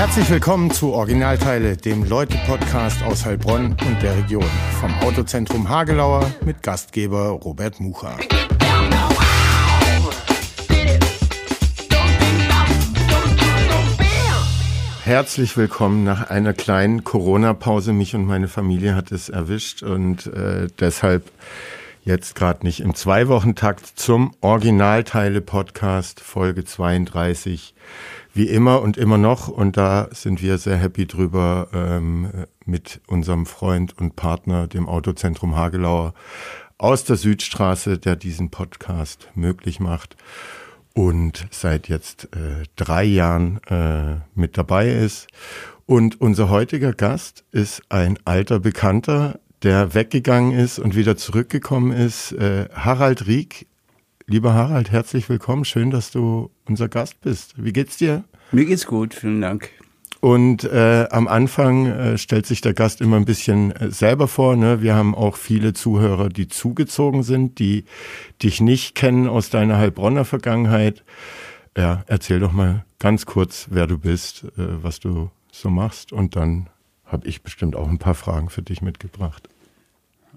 Herzlich willkommen zu Originalteile, dem Leute-Podcast aus Heilbronn und der Region. Vom Autozentrum Hagelauer mit Gastgeber Robert Mucha. Herzlich willkommen nach einer kleinen Corona-Pause. Mich und meine Familie hat es erwischt und äh, deshalb jetzt gerade nicht im Zwei-Wochen-Takt zum Originalteile-Podcast Folge 32 wie immer und immer noch. Und da sind wir sehr happy drüber ähm, mit unserem Freund und Partner, dem Autozentrum Hagelauer aus der Südstraße, der diesen Podcast möglich macht und seit jetzt äh, drei Jahren äh, mit dabei ist. Und unser heutiger Gast ist ein alter Bekannter, der weggegangen ist und wieder zurückgekommen ist. Äh, Harald Rieck Lieber Harald, herzlich willkommen. Schön, dass du unser Gast bist. Wie geht's dir? Mir geht's gut, vielen Dank. Und äh, am Anfang äh, stellt sich der Gast immer ein bisschen äh, selber vor. Ne? Wir haben auch viele Zuhörer, die zugezogen sind, die dich nicht kennen aus deiner Heilbronner Vergangenheit. Ja, erzähl doch mal ganz kurz, wer du bist, äh, was du so machst. Und dann habe ich bestimmt auch ein paar Fragen für dich mitgebracht.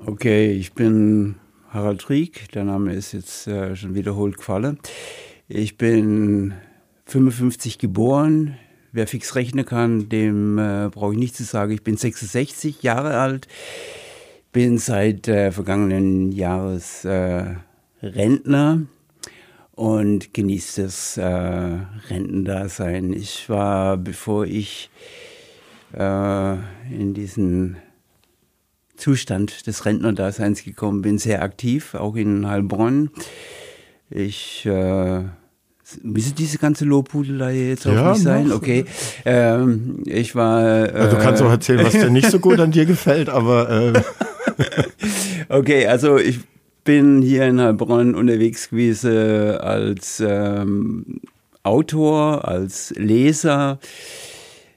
Okay, ich bin Harald Rieck, der Name ist jetzt äh, schon wiederholt gefallen. Ich bin 55 geboren. Wer fix rechnen kann, dem äh, brauche ich nicht zu sagen. Ich bin 66 Jahre alt, bin seit äh, vergangenen Jahres äh, Rentner und genieße das äh, Rentendasein. Ich war, bevor ich äh, in diesen Zustand des Rentnerdaseins gekommen bin, sehr aktiv, auch in Heilbronn. Ich äh, Müsse diese ganze Lobhudelei jetzt auch ja, nicht sein? Okay. Ähm, ich war. Äh, also du kannst auch erzählen, was dir nicht so gut an dir gefällt, aber. Äh. okay, also ich bin hier in Heilbronn unterwegs gewesen als ähm, Autor, als Leser.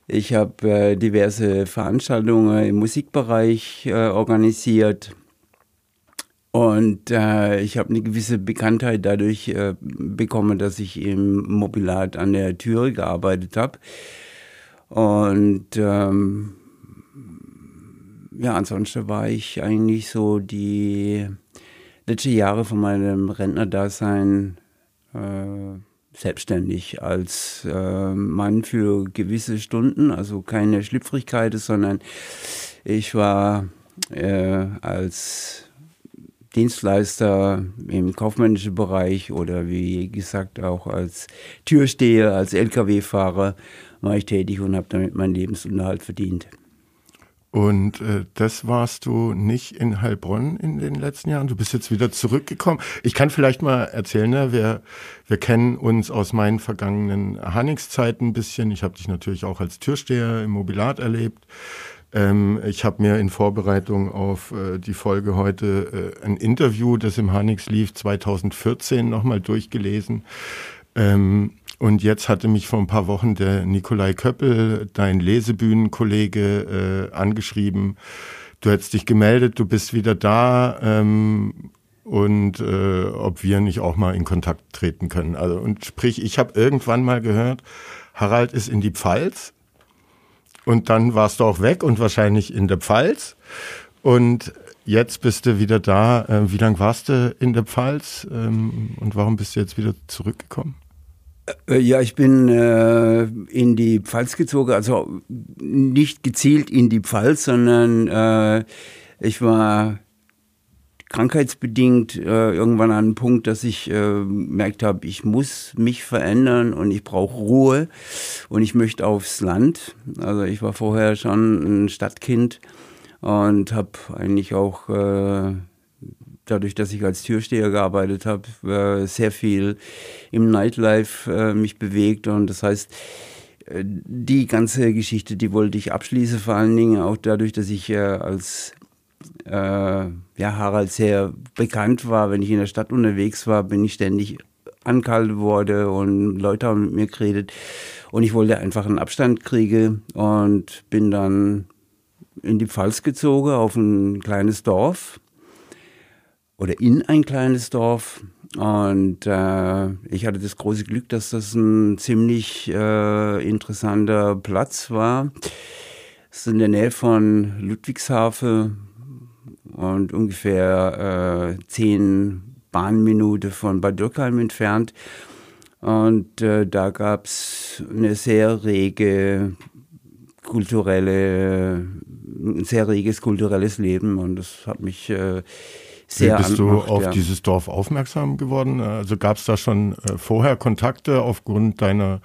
Ich habe äh, diverse Veranstaltungen im Musikbereich äh, organisiert. Und äh, ich habe eine gewisse Bekanntheit dadurch äh, bekommen, dass ich im Mobilat an der Türe gearbeitet habe. Und ähm, ja, ansonsten war ich eigentlich so die letzten Jahre von meinem Rentnerdasein äh, selbstständig als äh, Mann für gewisse Stunden, also keine Schlüpfrigkeit, sondern ich war äh, als Dienstleister im kaufmännischen Bereich oder wie gesagt auch als Türsteher, als Lkw-Fahrer war ich tätig und habe damit meinen Lebensunterhalt verdient. Und äh, das warst du nicht in Heilbronn in den letzten Jahren. Du bist jetzt wieder zurückgekommen. Ich kann vielleicht mal erzählen, ne? wir, wir kennen uns aus meinen vergangenen Hannings-Zeiten ein bisschen. Ich habe dich natürlich auch als Türsteher im Mobilat erlebt. Ähm, ich habe mir in Vorbereitung auf äh, die Folge heute äh, ein Interview, das im Hannix lief, 2014 nochmal durchgelesen. Ähm, und jetzt hatte mich vor ein paar Wochen der Nikolai Köppel, dein Lesebühnenkollege, äh, angeschrieben. Du hättest dich gemeldet, du bist wieder da ähm, und äh, ob wir nicht auch mal in Kontakt treten können. Also und sprich, ich habe irgendwann mal gehört, Harald ist in die Pfalz und dann warst du auch weg und wahrscheinlich in der Pfalz und jetzt bist du wieder da. Äh, wie lange warst du in der Pfalz ähm, und warum bist du jetzt wieder zurückgekommen? Äh, ja, ich bin äh, in die Pfalz gezogen, also nicht gezielt in die Pfalz, sondern äh, ich war krankheitsbedingt äh, irgendwann an einem Punkt, dass ich äh, merkt habe, ich muss mich verändern und ich brauche Ruhe und ich möchte aufs Land. Also ich war vorher schon ein Stadtkind und habe eigentlich auch äh, dadurch, dass ich als Türsteher gearbeitet habe, äh, sehr viel im Nightlife äh, mich bewegt. Und das heißt, äh, die ganze Geschichte, die wollte ich abschließen, vor allen Dingen auch dadurch, dass ich als äh, ja, Harald sehr bekannt war. Wenn ich in der Stadt unterwegs war, bin ich ständig angehalten worden und Leute haben mit mir geredet. Und ich wollte einfach einen Abstand kriegen und bin dann in die Pfalz gezogen, auf ein kleines Dorf oder in ein kleines Dorf. Und äh, ich hatte das große Glück, dass das ein ziemlich äh, interessanter Platz war. Es ist in der Nähe von Ludwigshafen und ungefähr äh, zehn Bahnminuten von Bad Dürkheim entfernt. Und äh, da gab es eine sehr rege kulturelle, ein sehr reges kulturelles Leben und das hat mich äh, sehr Wie bist angemacht, du auf ja. dieses Dorf aufmerksam geworden? Also gab es da schon äh, vorher Kontakte aufgrund deiner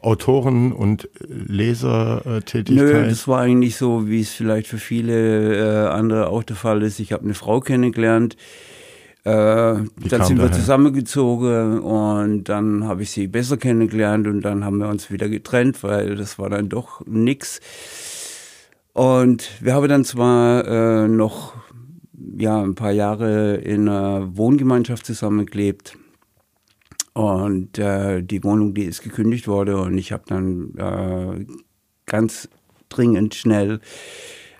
Autoren- und Lesertätigkeit? Nö, das war eigentlich so, wie es vielleicht für viele äh, andere auch der Fall ist. Ich habe eine Frau kennengelernt, äh, dann sind wir daher? zusammengezogen und dann habe ich sie besser kennengelernt und dann haben wir uns wieder getrennt, weil das war dann doch nix. Und wir haben dann zwar äh, noch ja, ein paar Jahre in einer Wohngemeinschaft zusammengelebt. Und äh, die Wohnung, die ist gekündigt worden und ich habe dann äh, ganz dringend schnell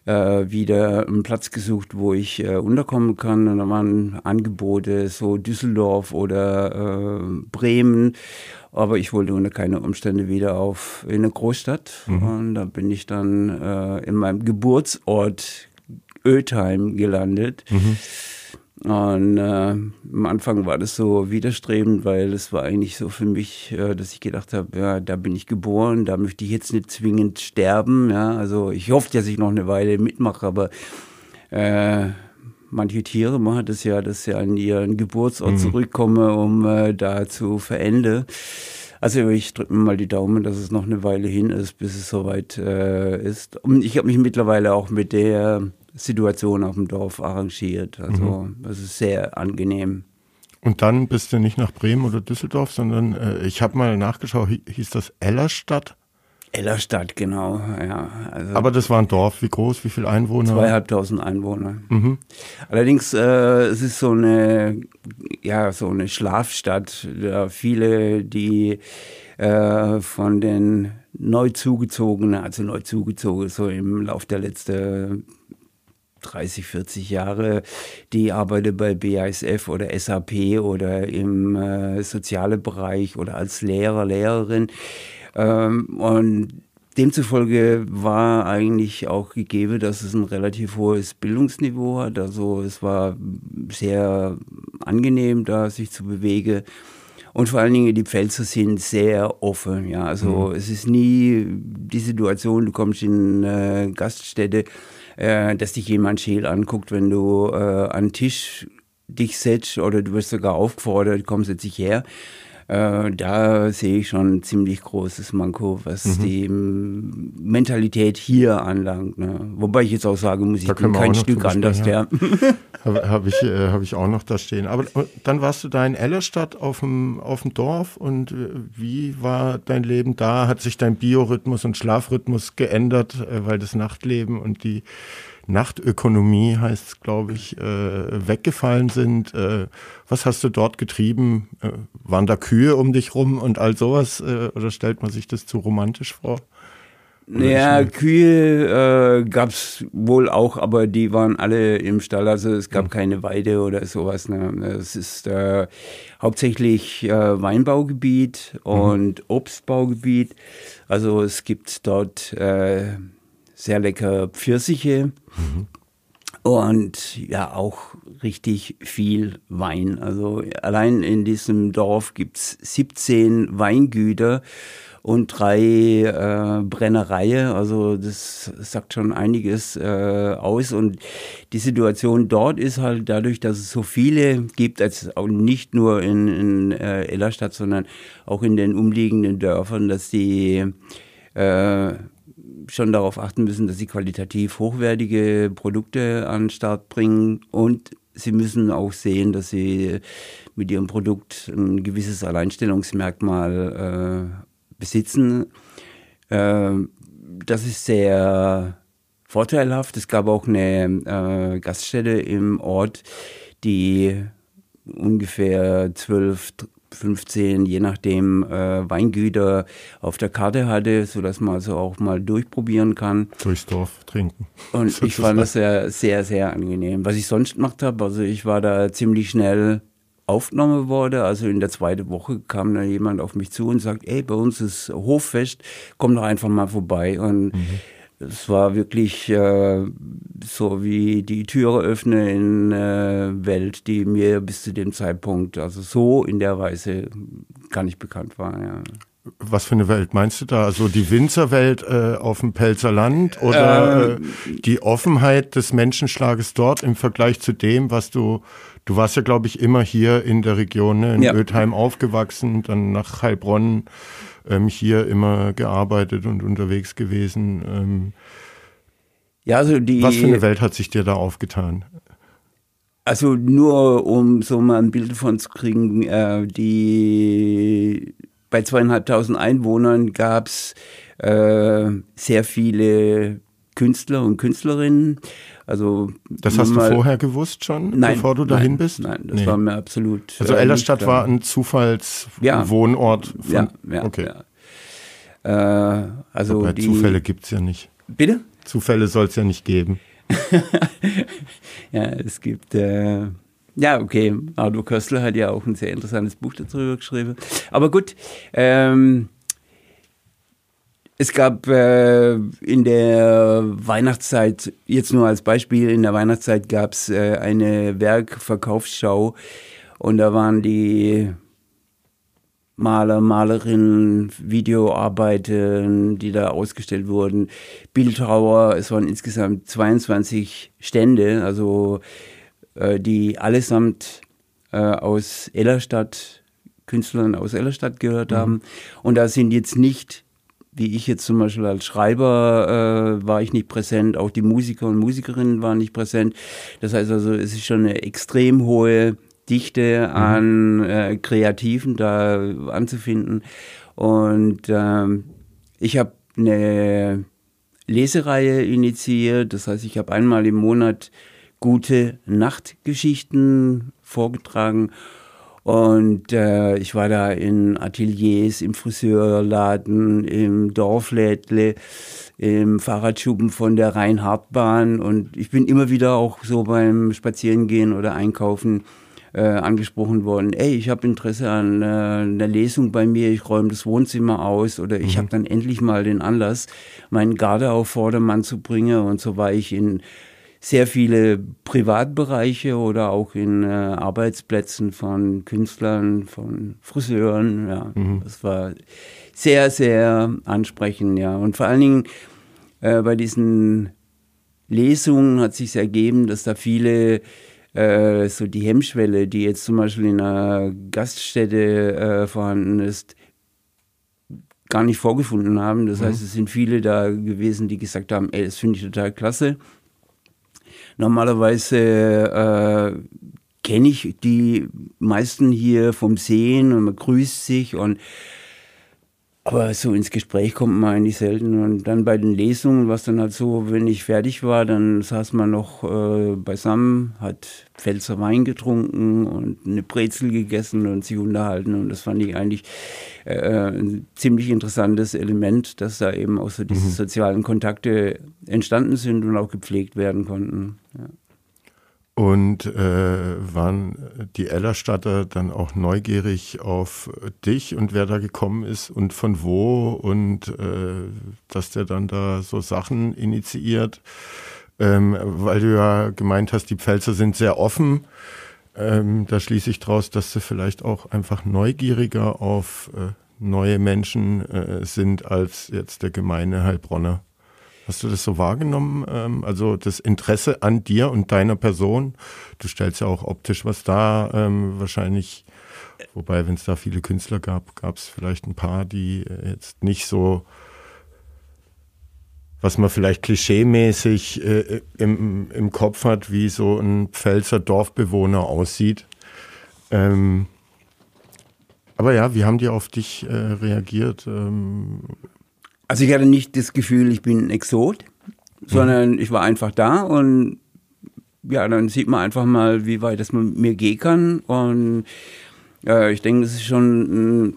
äh, wieder einen Platz gesucht, wo ich äh, unterkommen kann. Und da waren Angebote, so Düsseldorf oder äh, Bremen. Aber ich wollte unter keine Umstände wieder auf in eine Großstadt. Und da bin ich dann äh, in meinem Geburtsort Ötheim gelandet. Und äh, am Anfang war das so widerstrebend, weil es war eigentlich so für mich, äh, dass ich gedacht habe, ja, da bin ich geboren, da möchte ich jetzt nicht zwingend sterben. Ja, also ich hoffe, dass ich noch eine Weile mitmache, aber äh, manche Tiere machen das ja, dass sie an ihren Geburtsort zurückkommen, um äh, da zu verenden. Also ich drücke mir mal die Daumen, dass es noch eine Weile hin ist, bis es soweit äh, ist. Und ich habe mich mittlerweile auch mit der Situation auf dem Dorf arrangiert. Also das ist sehr angenehm. Und dann bist du nicht nach Bremen oder Düsseldorf, sondern äh, ich habe mal nachgeschaut, hi- hieß das Ellerstadt? Ellerstadt, genau. Ja, also Aber das war ein Dorf. Wie groß, wie viele Einwohner? zweieinhalbtausend Einwohner. Allerdings, äh, es ist so eine, ja, so eine Schlafstadt. Da viele, die äh, von den neu zugezogenen, also neu zugezogen, so im Lauf der letzten 30, 40 Jahre, die arbeiten bei BASF oder SAP oder im äh, sozialen Bereich oder als Lehrer, Lehrerin. Ähm, und demzufolge war eigentlich auch gegeben, dass es ein relativ hohes Bildungsniveau hat. Also es war sehr angenehm, da sich zu bewegen. Und vor allen Dingen, die Pfälzer sind sehr offen. Ja, also es ist nie die Situation, du kommst in äh, Gaststätte, äh, dass dich jemand scheel anguckt, wenn du äh, an den Tisch dich setzt oder du wirst sogar aufgefordert, komm, setz dich her. Äh, da sehe ich schon ein ziemlich großes Manko, was die ähm, Mentalität hier anlangt. Ne? Wobei ich jetzt auch sagen muss, ich bin kein Stück anders. Ja. Habe hab ich, äh, hab ich auch noch da stehen. Aber äh, dann warst du da in Ellerstadt auf dem, auf dem Dorf und äh, wie war dein Leben da? Hat sich dein Biorhythmus und Schlafrhythmus geändert, äh, weil das Nachtleben und die Nachtökonomie heißt es, glaube ich, äh, weggefallen sind? Äh, was hast du dort getrieben? Äh, waren da Kühe um dich rum und all sowas? Äh, oder stellt man sich das zu romantisch vor? Ja, Kühe äh, gab es wohl auch, aber die waren alle im Stall. Also es gab keine Weide oder sowas. Ne? Es ist äh, hauptsächlich äh, Weinbaugebiet und Obstbaugebiet. Also es gibt dort äh, sehr lecker Pfirsiche und ja auch richtig viel Wein. Also allein in diesem Dorf gibt's 17 Weingüter und drei äh, Brennereien. Also das sagt schon einiges äh, aus. Und die Situation dort ist halt dadurch, dass es so viele gibt, als auch nicht nur in, in äh, Ellerstadt, sondern auch in den umliegenden Dörfern, dass die äh, schon darauf achten müssen, dass sie qualitativ hochwertige Produkte an den Start bringen und sie müssen auch sehen, dass sie mit ihrem Produkt ein gewisses Alleinstellungsmerkmal äh, besitzen. Äh, das ist sehr vorteilhaft. Es gab auch eine äh, Gaststätte im Ort, die ungefähr 12, 15, je nachdem, äh, Weingüter auf der Karte hatte, sodass man also auch mal durchprobieren kann. Durchs Dorf trinken. Und ich fand das sehr, sehr, sehr angenehm. Was ich sonst gemacht habe, also ich war da ziemlich schnell aufgenommen worden. Also in der zweiten Woche kam dann jemand auf mich zu und sagt, ey, bei uns ist Hoffest, komm doch einfach mal vorbei. Und mhm. Es war wirklich äh, so wie die Türe öffnen in äh, Welt, die mir bis zu dem Zeitpunkt, also so in der Weise gar nicht bekannt war. Ja. Was für eine Welt meinst du da? Also die Winzerwelt äh, auf dem Pelzer Land oder ähm, äh, die Offenheit des Menschenschlages dort im Vergleich zu dem, was du, du warst ja glaube ich immer hier in der Region, ne? in ja. Ötheim aufgewachsen, dann nach Heilbronn ähm, hier immer gearbeitet und unterwegs gewesen. Ähm, ja, also die. Was für eine Welt hat sich dir da aufgetan? Also nur um so mal ein Bild davon zu kriegen, äh, die bei zweieinhalbtausend Einwohnern gab es äh, sehr viele Künstler und Künstlerinnen. Also das hast du vorher gewusst schon, nein, bevor du dahin nein, bist? Nein, das nee. war mir absolut. Also äh, Ellerstadt war ein Zufallswohnort. Ja, ja, ja, okay. Ja. Äh, also Aber die, Zufälle gibt es ja nicht. Bitte? Zufälle soll es ja nicht geben. ja, es gibt äh, ja, okay. Ardo Köstler hat ja auch ein sehr interessantes Buch darüber geschrieben. Aber gut, ähm, es gab äh, in der Weihnachtszeit, jetzt nur als Beispiel, in der Weihnachtszeit gab es äh, eine Werkverkaufsschau und da waren die Maler, Malerinnen, Videoarbeiten, die da ausgestellt wurden, Bildhauer, es waren insgesamt 22 Stände, also äh, die allesamt äh, aus Ellerstadt, Künstlern aus Ellerstadt gehört mhm. haben. Und da sind jetzt nicht, wie ich jetzt zum Beispiel als Schreiber äh, war ich nicht präsent, auch die Musiker und Musikerinnen waren nicht präsent. Das heißt also, es ist schon eine extrem hohe Dichte mhm. an äh, Kreativen da anzufinden. Und ähm, ich habe eine Lesereihe initiiert. Das heißt, ich habe einmal im Monat gute Nachtgeschichten vorgetragen. Und äh, ich war da in Ateliers, im Friseurladen, im Dorflädle, im Fahrradschuppen von der Rheinhardbahn. Und ich bin immer wieder auch so beim Spazierengehen oder Einkaufen äh, angesprochen worden. Ey, ich habe Interesse an äh, einer Lesung bei mir, ich räume das Wohnzimmer aus oder ich mhm. habe dann endlich mal den Anlass, meinen Garde auf Vordermann zu bringen. Und so war ich in sehr viele Privatbereiche oder auch in äh, Arbeitsplätzen von Künstlern, von Friseuren. Ja, mhm. das war sehr, sehr ansprechend. Ja, und vor allen Dingen äh, bei diesen Lesungen hat sich ergeben, dass da viele äh, so die Hemmschwelle, die jetzt zum Beispiel in einer Gaststätte äh, vorhanden ist, gar nicht vorgefunden haben. Das mhm. heißt, es sind viele da gewesen, die gesagt haben, ey, das finde ich total klasse. Normalerweise äh, kenne ich die meisten hier vom Sehen und man grüßt sich und aber so ins Gespräch kommt man eigentlich selten. Und dann bei den Lesungen, was dann halt so, wenn ich fertig war, dann saß man noch äh, beisammen, hat Pfälzer Wein getrunken und eine Brezel gegessen und sich unterhalten. Und das fand ich eigentlich äh, ein ziemlich interessantes Element, dass da eben auch so diese mhm. sozialen Kontakte entstanden sind und auch gepflegt werden konnten. Ja. Und äh, waren die Ellerstatter dann auch neugierig auf dich und wer da gekommen ist und von wo und äh, dass der dann da so Sachen initiiert, ähm, weil du ja gemeint hast, die Pfälzer sind sehr offen. Ähm, da schließe ich draus, dass sie vielleicht auch einfach neugieriger auf äh, neue Menschen äh, sind als jetzt der gemeine Heilbronner. Hast du das so wahrgenommen? Ähm, also das Interesse an dir und deiner Person? Du stellst ja auch optisch was da, ähm, wahrscheinlich. Wobei, wenn es da viele Künstler gab, gab es vielleicht ein paar, die äh, jetzt nicht so, was man vielleicht klischeemäßig äh, im, im Kopf hat, wie so ein Pfälzer Dorfbewohner aussieht. Ähm, aber ja, wie haben die auf dich äh, reagiert? Ähm, also ich hatte nicht das Gefühl, ich bin ein Exot, sondern ich war einfach da und ja, dann sieht man einfach mal, wie weit das mit mir gehen kann. Und Äh, ich denke, das ist schon ein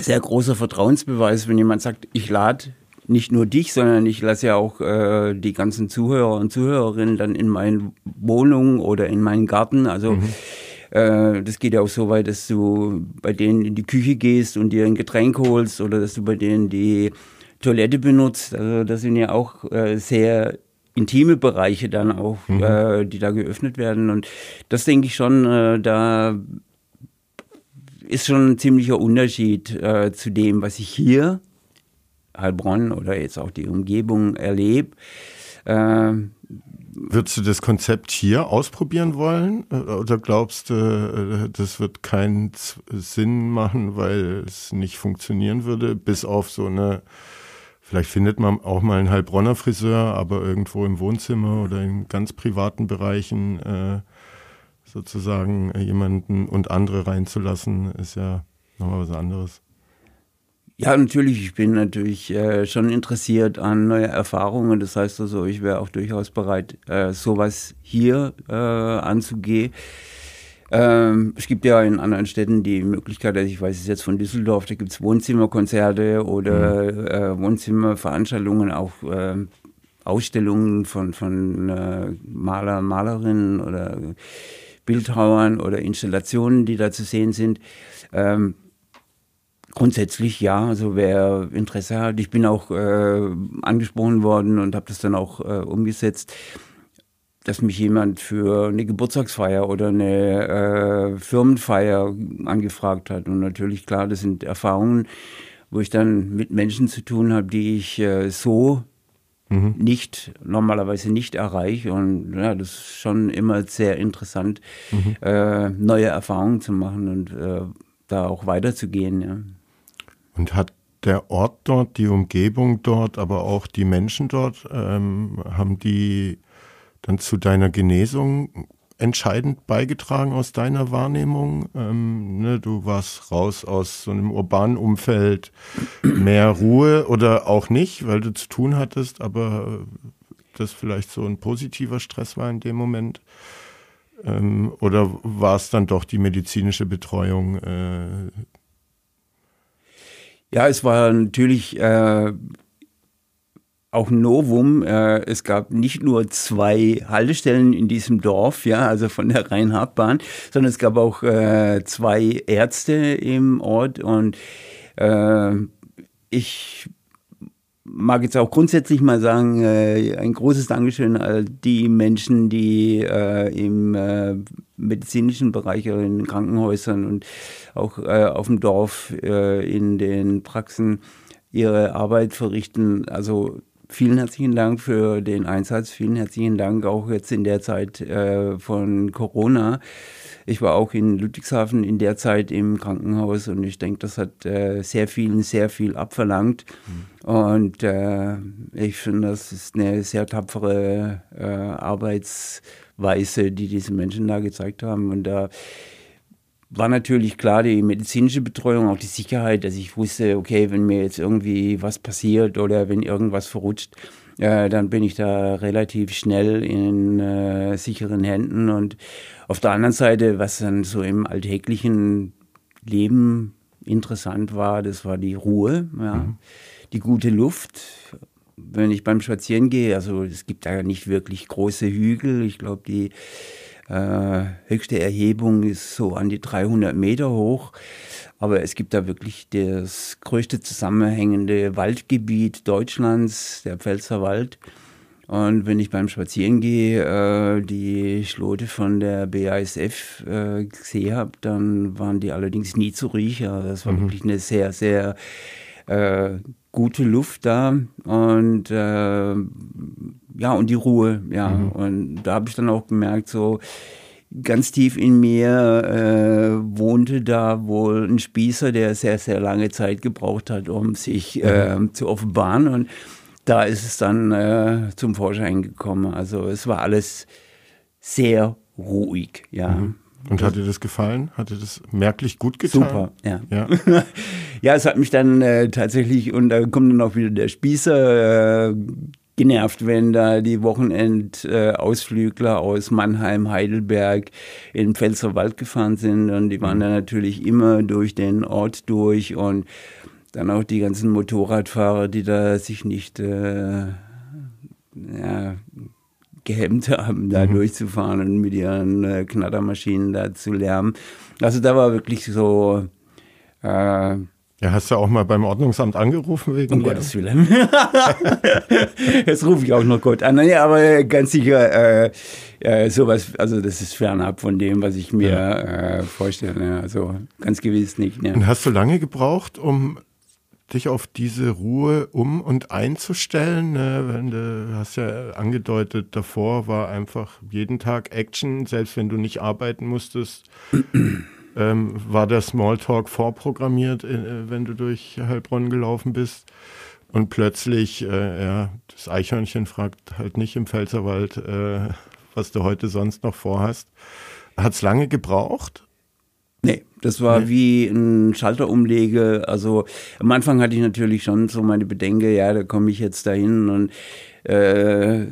sehr großer Vertrauensbeweis, wenn jemand sagt, ich lade nicht nur dich, sondern ich lasse ja auch äh, die ganzen Zuhörer und Zuhörerinnen dann in meine Wohnung oder in meinen Garten. Also mhm. äh, das geht ja auch so weit, dass du bei denen in die Küche gehst und dir ein Getränk holst oder dass du bei denen die Toilette benutzt. Also das sind ja auch äh, sehr intime Bereiche dann auch, mhm. äh, die da geöffnet werden. Und das denke ich schon, äh, da ist schon ein ziemlicher Unterschied äh, zu dem, was ich hier, Heilbronn oder jetzt auch die Umgebung erlebe. Äh, Würdest du das Konzept hier ausprobieren wollen? Äh, oder glaubst du, äh, das wird keinen Sinn machen, weil es nicht funktionieren würde, bis auf so eine Vielleicht findet man auch mal einen Heilbronner Friseur, aber irgendwo im Wohnzimmer oder in ganz privaten Bereichen äh, sozusagen jemanden und andere reinzulassen, ist ja nochmal was anderes. Ja, natürlich. Ich bin natürlich äh, schon interessiert an neue Erfahrungen. Das heißt also, ich wäre auch durchaus bereit, äh, sowas hier äh, anzugehen. Ähm, es gibt ja in anderen Städten die Möglichkeit, also ich weiß es jetzt von Düsseldorf, da gibt es Wohnzimmerkonzerte oder mhm. äh, Wohnzimmerveranstaltungen, auch äh, Ausstellungen von, von äh, Maler, Malerinnen oder Bildhauern oder Installationen, die da zu sehen sind. Ähm, grundsätzlich ja, also wer Interesse hat. Ich bin auch äh, angesprochen worden und habe das dann auch äh, umgesetzt dass mich jemand für eine Geburtstagsfeier oder eine äh, Firmenfeier angefragt hat. Und natürlich, klar, das sind Erfahrungen, wo ich dann mit Menschen zu tun habe, die ich äh, so mhm. nicht, normalerweise nicht erreiche. Und ja, das ist schon immer sehr interessant, mhm. äh, neue Erfahrungen zu machen und äh, da auch weiterzugehen. Ja. Und hat der Ort dort, die Umgebung dort, aber auch die Menschen dort, ähm, haben die dann zu deiner Genesung entscheidend beigetragen aus deiner Wahrnehmung? Ähm, ne, du warst raus aus so einem urbanen Umfeld, mehr Ruhe oder auch nicht, weil du zu tun hattest, aber das vielleicht so ein positiver Stress war in dem Moment? Ähm, oder war es dann doch die medizinische Betreuung? Äh? ja, es war natürlich äh, auch ein Novum. Äh, es gab nicht nur zwei Haltestellen in diesem Dorf, ja, also von der Rhein-Hab-Bahn, sondern es gab auch äh, zwei Ärzte im Ort und äh, ich mag jetzt auch grundsätzlich mal sagen, ein großes Dankeschön an die Menschen, die im medizinischen Bereich, in den Krankenhäusern und auch auf dem Dorf in den Praxen ihre Arbeit verrichten. Also Vielen herzlichen Dank für den Einsatz. Vielen herzlichen Dank auch jetzt in der Zeit äh, von Corona. Ich war auch in Ludwigshafen in der Zeit im Krankenhaus und ich denke, das hat äh, sehr vielen sehr viel abverlangt. Mhm. Und äh, ich finde, das ist eine sehr tapfere äh, Arbeitsweise, die diese Menschen da gezeigt haben. Und da war natürlich klar die medizinische Betreuung, auch die Sicherheit, dass ich wusste, okay, wenn mir jetzt irgendwie was passiert oder wenn irgendwas verrutscht, äh, dann bin ich da relativ schnell in äh, sicheren Händen. Und auf der anderen Seite, was dann so im alltäglichen Leben interessant war, das war die Ruhe, ja, mhm. die gute Luft. Wenn ich beim Spazieren gehe, also es gibt da nicht wirklich große Hügel. Ich glaube, die äh, höchste Erhebung ist so an die 300 Meter hoch. Aber es gibt da wirklich das größte zusammenhängende Waldgebiet Deutschlands, der Pfälzer Wald. Und wenn ich beim Spazieren gehe, äh, die Schlote von der BASF äh, gesehen habe, dann waren die allerdings nie zu riechen. Das war mhm. wirklich eine sehr, sehr äh, gute Luft da und äh, ja und die Ruhe ja mhm. und da habe ich dann auch gemerkt so ganz tief in mir äh, wohnte da wohl ein Spießer der sehr sehr lange Zeit gebraucht hat um sich mhm. äh, zu offenbaren und da ist es dann äh, zum Vorschein gekommen also es war alles sehr ruhig ja mhm. Und hat dir das gefallen? Hat dir das merklich gut getan? Super, ja. Ja, ja es hat mich dann äh, tatsächlich, und da kommt dann auch wieder der Spießer, äh, genervt, wenn da die Wochenendausflügler aus Mannheim, Heidelberg in Pfälzerwald gefahren sind und die waren mhm. dann natürlich immer durch den Ort durch und dann auch die ganzen Motorradfahrer, die da sich nicht äh, ja, gehemmt haben, da mhm. durchzufahren und mit ihren äh, Knattermaschinen da zu lärmen. Also da war wirklich so äh, ja, hast du auch mal beim Ordnungsamt angerufen wegen Um Gottes Willen. Jetzt rufe ich auch noch Gott an. Ja, aber ganz sicher, äh, äh, sowas, also das ist fernab von dem, was ich mir ja. äh, vorstelle. Also ganz gewiss nicht. Ja. Und hast du lange gebraucht, um dich auf diese Ruhe um und einzustellen? Ne? Wenn du hast ja angedeutet, davor war einfach jeden Tag Action, selbst wenn du nicht arbeiten musstest ähm, war der Smalltalk vorprogrammiert, äh, wenn du durch Heilbronn gelaufen bist. Und plötzlich, äh, ja, das Eichhörnchen fragt halt nicht im Pfälzerwald, äh, was du heute sonst noch vorhast. Hat es lange gebraucht? Nee, das war nee. wie ein Schalterumlege. Also am Anfang hatte ich natürlich schon so meine Bedenken, ja, da komme ich jetzt dahin und äh,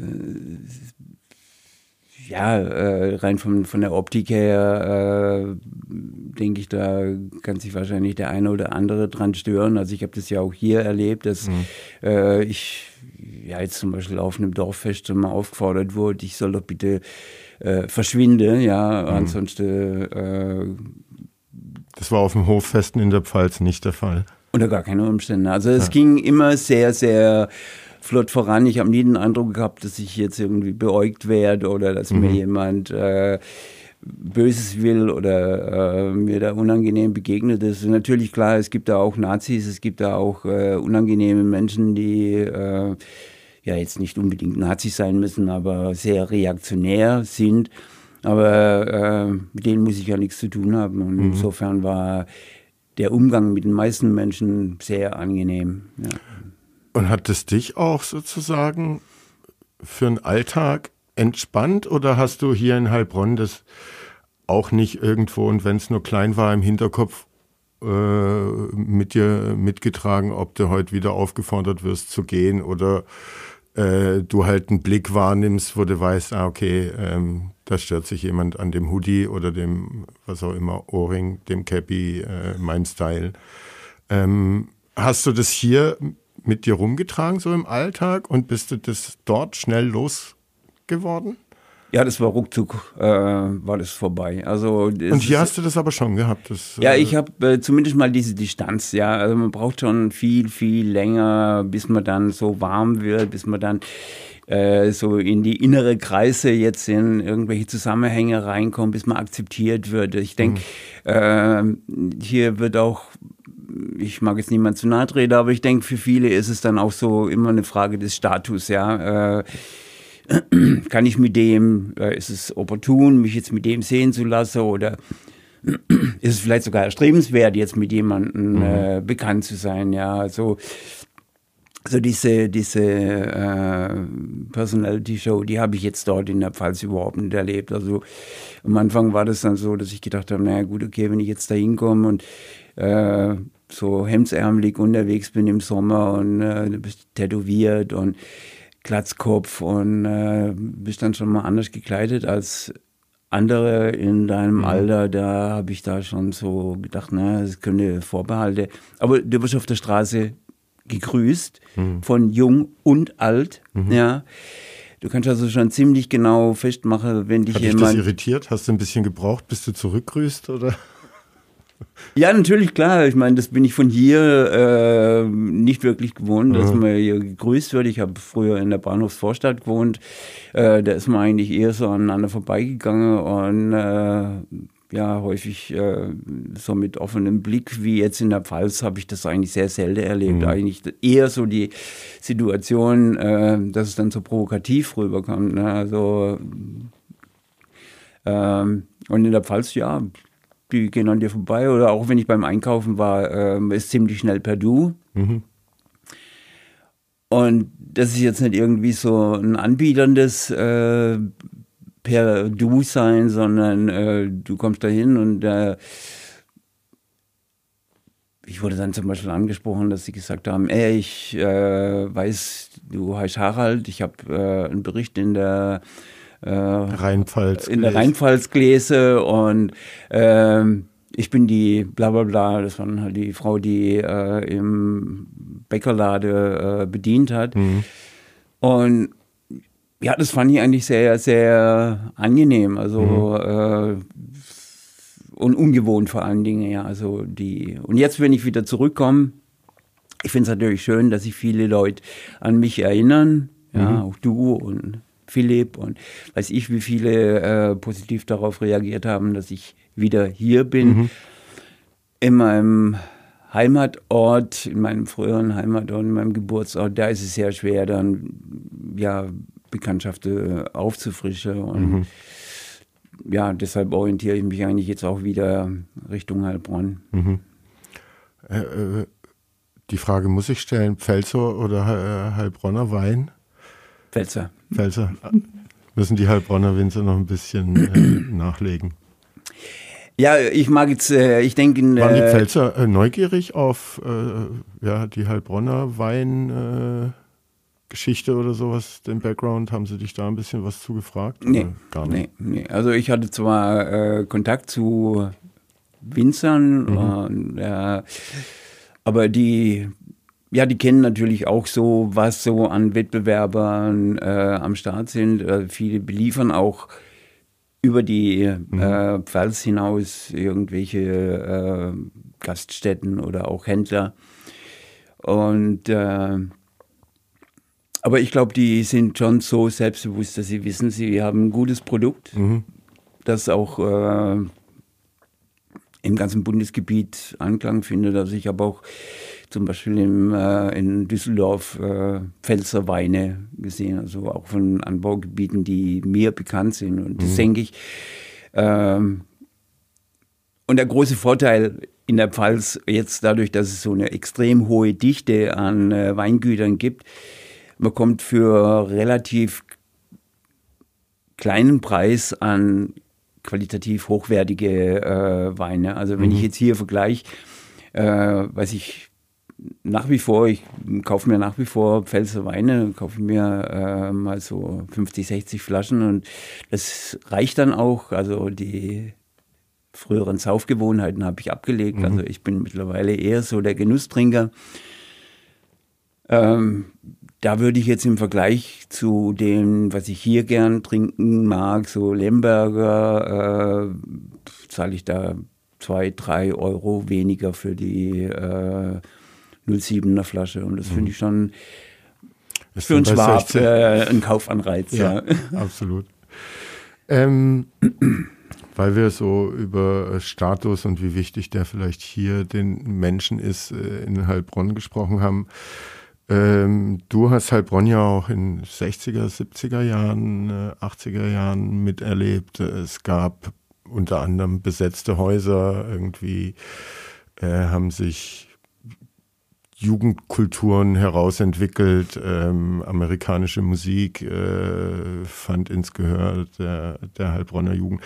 ja, äh, rein von, von der Optik her, äh, denke ich, da kann sich wahrscheinlich der eine oder andere dran stören. Also ich habe das ja auch hier erlebt, dass mhm. äh, ich ja jetzt zum Beispiel auf einem Dorffest mal aufgefordert wurde, ich soll doch bitte äh, verschwinden, ja, mhm. ansonsten äh, das war auf dem Hoffesten in der Pfalz nicht der Fall. Unter gar keine Umstände. Also es ja. ging immer sehr, sehr flott voran. Ich habe nie den Eindruck gehabt, dass ich jetzt irgendwie beäugt werde oder dass mhm. mir jemand äh, Böses will oder äh, mir da unangenehm begegnet ist. Und natürlich klar, es gibt da auch Nazis, es gibt da auch äh, unangenehme Menschen, die äh, ja jetzt nicht unbedingt Nazis sein müssen, aber sehr reaktionär sind. Aber äh, mit denen muss ich ja nichts zu tun haben. Und mhm. insofern war der Umgang mit den meisten Menschen sehr angenehm. Ja. Und hat es dich auch sozusagen für den Alltag entspannt oder hast du hier in Heilbronn das auch nicht irgendwo und wenn es nur klein war im Hinterkopf äh, mit dir mitgetragen, ob du heute wieder aufgefordert wirst zu gehen oder äh, du halt einen Blick wahrnimmst, wo du weißt, ah, okay, ähm, da stört sich jemand an dem Hoodie oder dem, was auch immer, Ohrring, dem Cappy, äh, mein Style. Ähm, hast du das hier mit dir rumgetragen, so im Alltag? Und bist du das dort schnell losgeworden? Ja, das war ruckzuck, äh, war das vorbei. Also und hier hast du das aber schon gehabt. Das, ja, ich habe äh, zumindest mal diese Distanz. Ja, also man braucht schon viel, viel länger, bis man dann so warm wird, bis man dann äh, so in die innere Kreise jetzt in irgendwelche Zusammenhänge reinkommt, bis man akzeptiert wird. Ich denke, mhm. äh, hier wird auch ich mag jetzt niemand zu nahe treten, aber ich denke, für viele ist es dann auch so immer eine Frage des Status, ja. Äh, kann ich mit dem, äh, ist es opportun, mich jetzt mit dem sehen zu lassen oder ist es vielleicht sogar erstrebenswert, jetzt mit jemandem mhm. äh, bekannt zu sein, ja, also so diese, diese äh, Personality-Show, die habe ich jetzt dort in der Pfalz überhaupt nicht erlebt. Also am Anfang war das dann so, dass ich gedacht habe, naja gut, okay, wenn ich jetzt da hinkomme und äh, so hemdsärmelig unterwegs bin im Sommer und äh, du bist tätowiert und Glatzkopf und äh, bist dann schon mal anders gekleidet als andere in deinem mhm. Alter, da habe ich da schon so gedacht, na, das könnte Vorbehalte. Aber du wirst auf der Straße gegrüßt mhm. von jung und alt, mhm. ja. Du kannst also schon ziemlich genau festmachen, wenn dich Hat jemand. Hat dich das irritiert? Hast du ein bisschen gebraucht, bis du zurückgrüßt, oder? Ja, natürlich, klar. Ich meine, das bin ich von hier äh, nicht wirklich gewohnt, dass man hier gegrüßt wird. Ich habe früher in der Bahnhofsvorstadt gewohnt. Äh, da ist man eigentlich eher so aneinander vorbeigegangen und äh, ja, häufig äh, so mit offenem Blick, wie jetzt in der Pfalz, habe ich das eigentlich sehr selten erlebt. Mhm. Eigentlich eher so die Situation, äh, dass es dann so provokativ rüberkommt. Ne? Also, ähm, und in der Pfalz, ja, die gehen an dir vorbei. Oder auch wenn ich beim Einkaufen war, ähm, ist ziemlich schnell per Du. Mhm. Und das ist jetzt nicht irgendwie so ein anbieterndes äh, per Du sein, sondern äh, du kommst da hin und äh, ich wurde dann zum Beispiel angesprochen, dass sie gesagt haben, ey, ich äh, weiß, du heißt Harald, ich habe äh, einen Bericht in der äh, Rheinpfalz in der Rheinpfalz gelesen und ähm, ich bin die bla bla bla, das war halt die Frau, die äh, im Bäckerlade äh, bedient hat. Mhm. Und ja, das fand ich eigentlich sehr, sehr angenehm. Also mhm. äh, und ungewohnt vor allen Dingen, ja. Also die. Und jetzt, wenn ich wieder zurückkomme, ich finde es natürlich schön, dass sich viele Leute an mich erinnern. Ja, mhm. auch du und Philipp und weiß ich, wie viele äh, positiv darauf reagiert haben, dass ich wieder hier bin. Mhm. In meinem Heimatort, in meinem früheren Heimatort, in meinem Geburtsort, da ist es sehr schwer, dann ja Bekanntschaften aufzufrischen und mhm. ja, deshalb orientiere ich mich eigentlich jetzt auch wieder Richtung Heilbronn. Mhm. Äh, äh, die Frage muss ich stellen: Pfälzer oder Heilbronner Wein? Pfälzer. Pfälzer. Müssen die Heilbronner Winzer noch ein bisschen äh, nachlegen. Ja, ich mag jetzt, äh, ich denke. Waren die äh, Pfälzer äh, neugierig auf äh, ja, die Heilbronner Weingeschichte oder sowas, den Background? Haben sie dich da ein bisschen was zugefragt? Nee, gar nicht. Nee, nee. Also ich hatte zwar Kontakt zu Winzern, mhm. und, aber die ja, die kennen natürlich auch so, was so an Wettbewerbern äh, am Start sind. Äh, viele beliefern auch über die mhm. äh, Pfalz hinaus irgendwelche äh, Gaststätten oder auch Händler. Und äh, aber ich glaube, die sind schon so selbstbewusst, dass sie wissen, sie haben ein gutes Produkt, mhm. das auch äh, im ganzen Bundesgebiet Anklang findet. Also ich habe auch zum Beispiel im, äh, in Düsseldorf äh, Pfälzer Weine gesehen, also auch von Anbaugebieten, die mir bekannt sind. Und das mhm. denke ich. Ähm, und der große Vorteil in der Pfalz jetzt dadurch, dass es so eine extrem hohe Dichte an äh, Weingütern gibt, man kommt für relativ kleinen Preis an qualitativ hochwertige äh, Weine. Also wenn mhm. ich jetzt hier vergleiche, äh, weiß ich, nach wie vor, ich kaufe mir nach wie vor Pfälzer Weine, kaufe mir äh, mal so 50, 60 Flaschen und das reicht dann auch. Also die früheren Saufgewohnheiten habe ich abgelegt. Mhm. Also ich bin mittlerweile eher so der Genusstrinker. Ähm, da würde ich jetzt im Vergleich zu dem, was ich hier gern trinken mag, so Lemberger, äh, zahle ich da zwei, drei Euro weniger für die äh, 07er Flasche. Und das finde mhm. ich schon ist für einen Schwab äh, ein Kaufanreiz. Ja, ja. absolut. Ähm, weil wir so über Status und wie wichtig der vielleicht hier den Menschen ist, äh, in Heilbronn gesprochen haben. Ähm, du hast Heilbronn ja auch in 60er, 70er Jahren, 80er äh, Jahren miterlebt. Es gab unter anderem besetzte Häuser, irgendwie äh, haben sich Jugendkulturen herausentwickelt. Ähm, amerikanische Musik äh, fand ins Gehör der, der Heilbronner Jugend.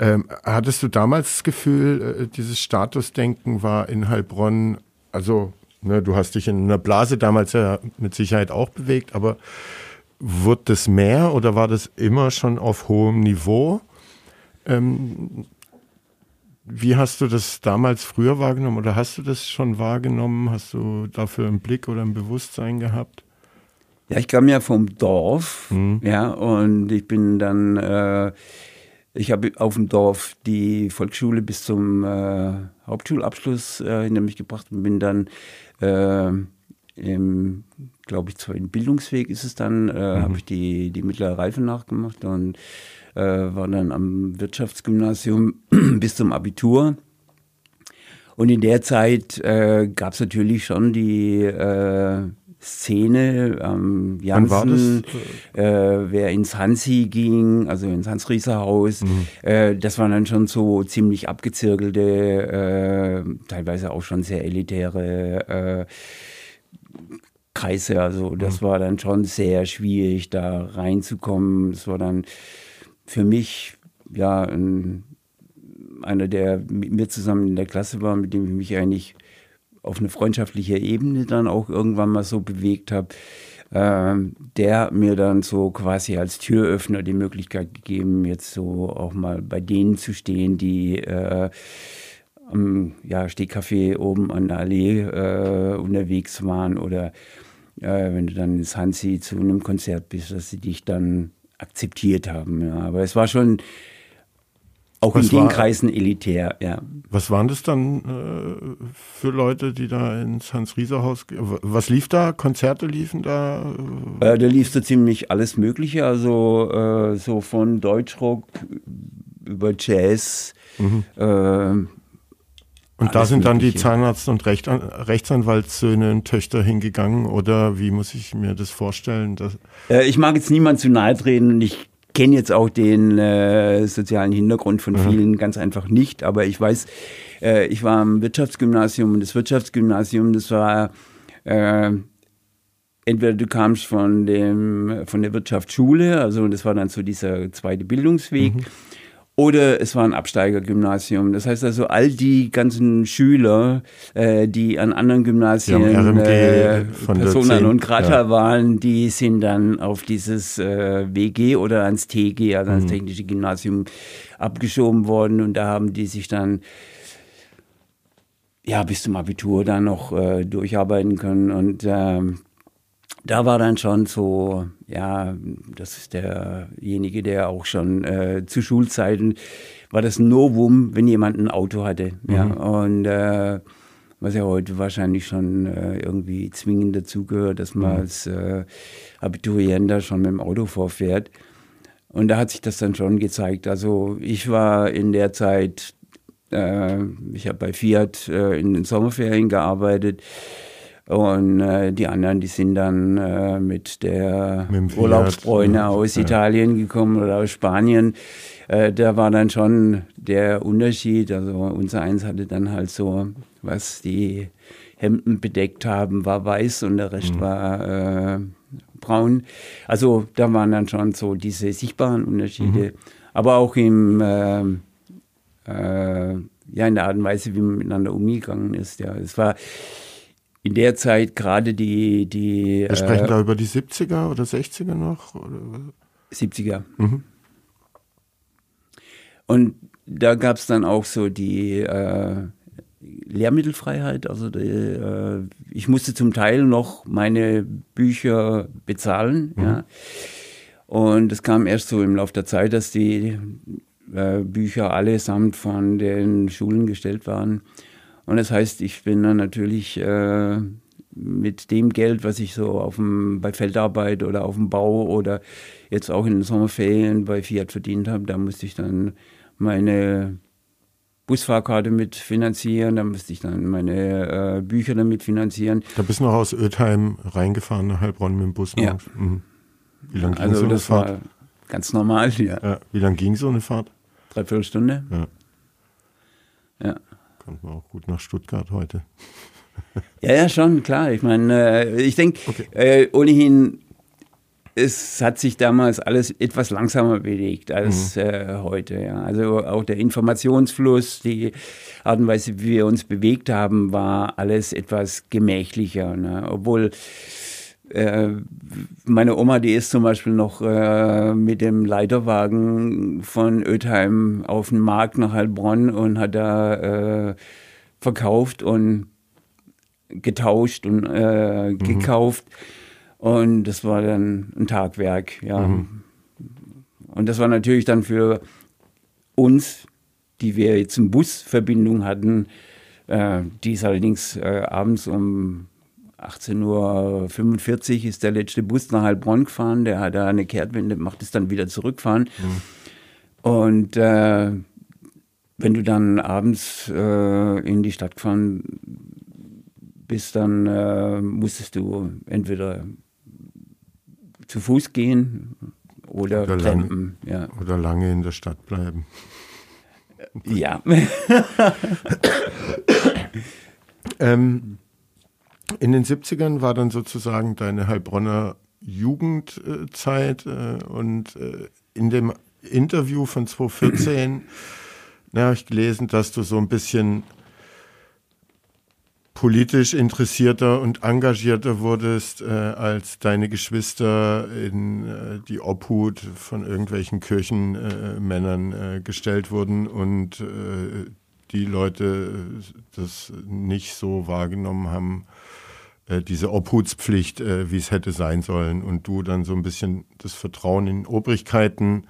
Ähm, hattest du damals das Gefühl, äh, dieses Statusdenken war in Heilbronn, also ne, du hast dich in einer Blase damals ja mit Sicherheit auch bewegt, aber wurde das mehr oder war das immer schon auf hohem Niveau? Ähm, wie hast du das damals früher wahrgenommen oder hast du das schon wahrgenommen? Hast du dafür einen Blick oder ein Bewusstsein gehabt? Ja, ich kam ja vom Dorf, mhm. ja, und ich bin dann, äh, ich habe auf dem Dorf die Volksschule bis zum äh, Hauptschulabschluss äh, hinter mich gebracht und bin dann äh, im, glaube ich, zweiten Bildungsweg ist es dann, äh, mhm. habe ich die, die mittlere Reife nachgemacht und war dann am Wirtschaftsgymnasium bis zum Abitur. Und in der Zeit äh, gab es natürlich schon die äh, Szene am ähm, Janssen, äh, wer ins Hansi ging, also ins Hans-Rieser Haus, mhm. äh, das waren dann schon so ziemlich abgezirkelte, äh, teilweise auch schon sehr elitäre äh, Kreise. Also das mhm. war dann schon sehr schwierig, da reinzukommen. Es war dann für mich ja ein, einer, der mit mir zusammen in der Klasse war, mit dem ich mich eigentlich auf eine freundschaftliche Ebene dann auch irgendwann mal so bewegt habe. äh, der mir dann so quasi als Türöffner die Möglichkeit gegeben, jetzt so auch mal bei denen zu stehen, die äh, am ja, Stehcafé oben an der Allee äh, unterwegs waren oder äh, wenn du dann ins Hansi zu einem Konzert bist, dass sie dich dann akzeptiert haben. Ja. Aber es war schon auch was in den war, Kreisen elitär, ja. Was waren das dann äh, für Leute, die da ins Hans-Rieser-Haus, was lief da? Konzerte liefen da? Äh, da lief so ziemlich alles Mögliche, also äh, so von Deutschrock über Jazz, mhm. Und da sind dann die Zahnarzt- und Recht, Rechtsanwaltssöhne und Töchter hingegangen oder wie muss ich mir das vorstellen? Äh, ich mag jetzt niemand zu nahe treten. Ich kenne jetzt auch den äh, sozialen Hintergrund von mhm. vielen ganz einfach nicht, aber ich weiß, äh, ich war am Wirtschaftsgymnasium und das Wirtschaftsgymnasium, das war äh, entweder du kamst von dem von der Wirtschaftsschule, also das war dann so dieser zweite Bildungsweg. Mhm. Oder es war ein Absteigergymnasium. Das heißt also, all die ganzen Schüler, äh, die an anderen Gymnasien äh, Personen und Krater ja. waren, die sind dann auf dieses äh, WG oder ans TG, also ans mhm. Technische Gymnasium, abgeschoben worden. Und da haben die sich dann ja bis zum Abitur dann noch äh, durcharbeiten können. Und ähm, da war dann schon so, ja, das ist derjenige, der auch schon äh, zu Schulzeiten war das Novum, wenn jemand ein Auto hatte. Mhm. Ja, und äh, was ja heute wahrscheinlich schon äh, irgendwie zwingend dazugehört, dass man mhm. als äh, Abiturient da schon mit dem Auto vorfährt. Und da hat sich das dann schon gezeigt. Also ich war in der Zeit, äh, ich habe bei Fiat äh, in den Sommerferien gearbeitet und äh, die anderen, die sind dann äh, mit der mit Urlaubsbräune ja. aus. Italien gekommen oder aus Spanien. Äh, da war dann schon der Unterschied. Also unser eins hatte dann halt so, was die Hemden bedeckt haben, war weiß und der Rest mhm. war äh, braun. Also da waren dann schon so diese sichtbaren Unterschiede. Mhm. Aber auch im äh, äh, ja, in der Art und Weise, wie man miteinander umgegangen ist. Ja, es war in der Zeit gerade die. die Wir sprechen äh, da über die 70er oder 60er noch? Oder? 70er. Mhm. Und da gab es dann auch so die äh, Lehrmittelfreiheit. Also die, äh, ich musste zum Teil noch meine Bücher bezahlen. Mhm. Ja. Und es kam erst so im Laufe der Zeit, dass die äh, Bücher allesamt von den Schulen gestellt waren. Und das heißt, ich bin dann natürlich äh, mit dem Geld, was ich so auf dem, bei Feldarbeit oder auf dem Bau oder jetzt auch in den Sommerferien bei Fiat verdient habe, da musste ich dann meine Busfahrkarte mit finanzieren, da musste ich dann meine äh, Bücher damit finanzieren. Da bist du noch aus Ötheim reingefahren nach Heilbronn mit dem Bus? Ja. Mhm. Wie lange ging also so eine das Fahrt? War ganz normal, ja. ja wie lange ging so eine Fahrt? Dreiviertel Stunde. Ja. Ja. Kommt man auch gut nach Stuttgart heute. ja, ja, schon, klar. Ich meine, äh, ich denke, okay. äh, ohnehin, es hat sich damals alles etwas langsamer bewegt als mhm. äh, heute. Ja. Also auch der Informationsfluss, die Art und Weise, wie wir uns bewegt haben, war alles etwas gemächlicher. Ne? Obwohl meine Oma, die ist zum Beispiel noch äh, mit dem Leiterwagen von Ötheim auf den Markt nach Heilbronn und hat da äh, verkauft und getauscht und äh, mhm. gekauft. Und das war dann ein Tagwerk, ja. Mhm. Und das war natürlich dann für uns, die wir jetzt eine Busverbindung hatten, äh, die ist allerdings äh, abends um 18.45 Uhr ist der letzte Bus nach Heilbronn gefahren. Der hat da eine Kehrtwende, macht es dann wieder zurückfahren. Mhm. Und äh, wenn du dann abends äh, in die Stadt gefahren bist, dann äh, musstest du entweder zu Fuß gehen oder, oder campen. Lang, ja. Oder lange in der Stadt bleiben. Ja. ähm, in den 70ern war dann sozusagen deine Heilbronner Jugendzeit äh, und äh, in dem Interview von 2014 na, habe ich gelesen, dass du so ein bisschen politisch interessierter und engagierter wurdest, äh, als deine Geschwister in äh, die Obhut von irgendwelchen Kirchenmännern äh, gestellt wurden und äh, die Leute das nicht so wahrgenommen haben, äh, diese Obhutspflicht, äh, wie es hätte sein sollen, und du dann so ein bisschen das Vertrauen in Obrigkeiten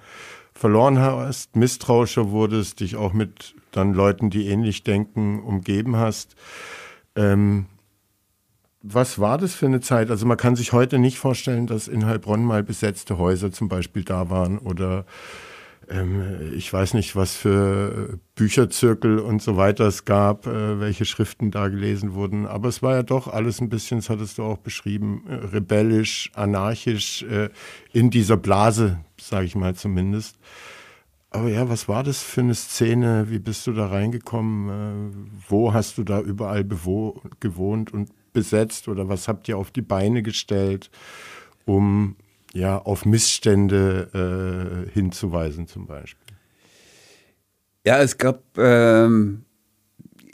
verloren hast, misstrauischer wurdest, dich auch mit dann Leuten, die ähnlich denken, umgeben hast. Ähm, was war das für eine Zeit? Also man kann sich heute nicht vorstellen, dass in Heilbronn mal besetzte Häuser zum Beispiel da waren oder ich weiß nicht, was für Bücherzirkel und so weiter es gab, äh, welche Schriften da gelesen wurden. Aber es war ja doch alles ein bisschen, das hattest du auch beschrieben, äh, rebellisch, anarchisch, äh, in dieser Blase, sage ich mal zumindest. Aber ja, was war das für eine Szene? Wie bist du da reingekommen? Wo hast du da überall gewohnt und besetzt? Oder was habt ihr auf die Beine gestellt, um ja auf Missstände äh, hinzuweisen zum Beispiel? Ja, es gab ähm,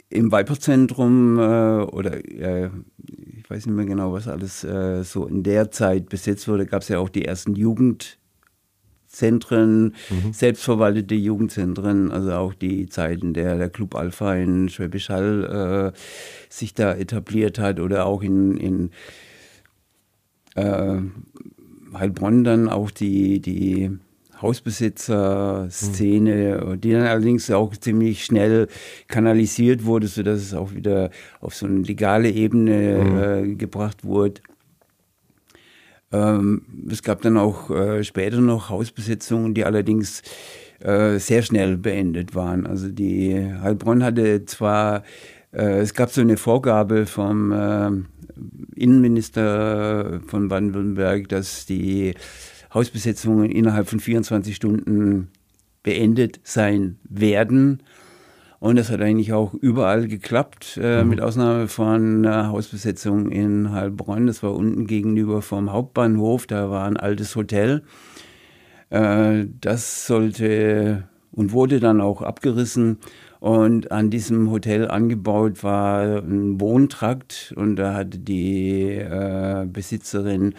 im Weiperzentrum äh, oder äh, ich weiß nicht mehr genau, was alles äh, so in der Zeit besetzt wurde, gab es ja auch die ersten Jugend Zentren, mhm. selbstverwaltete Jugendzentren, also auch die Zeiten der, der Club Alpha in Schwäbisch Hall äh, sich da etabliert hat oder auch in, in äh, Heilbronn dann auch die, die Hausbesitzer-Szene, mhm. die dann allerdings auch ziemlich schnell kanalisiert wurde, sodass es auch wieder auf so eine legale Ebene mhm. äh, gebracht wurde. Ähm, es gab dann auch äh, später noch Hausbesetzungen, die allerdings äh, sehr schnell beendet waren. Also die Heilbronn hatte zwar, es gab so eine Vorgabe vom äh, Innenminister von Baden-Württemberg, dass die Hausbesetzungen innerhalb von 24 Stunden beendet sein werden. Und das hat eigentlich auch überall geklappt, äh, mhm. mit Ausnahme von einer Hausbesetzung in Heilbronn. Das war unten gegenüber vom Hauptbahnhof, da war ein altes Hotel. Äh, das sollte und wurde dann auch abgerissen. Und an diesem Hotel angebaut war ein Wohntrakt und da hatte die äh, Besitzerin,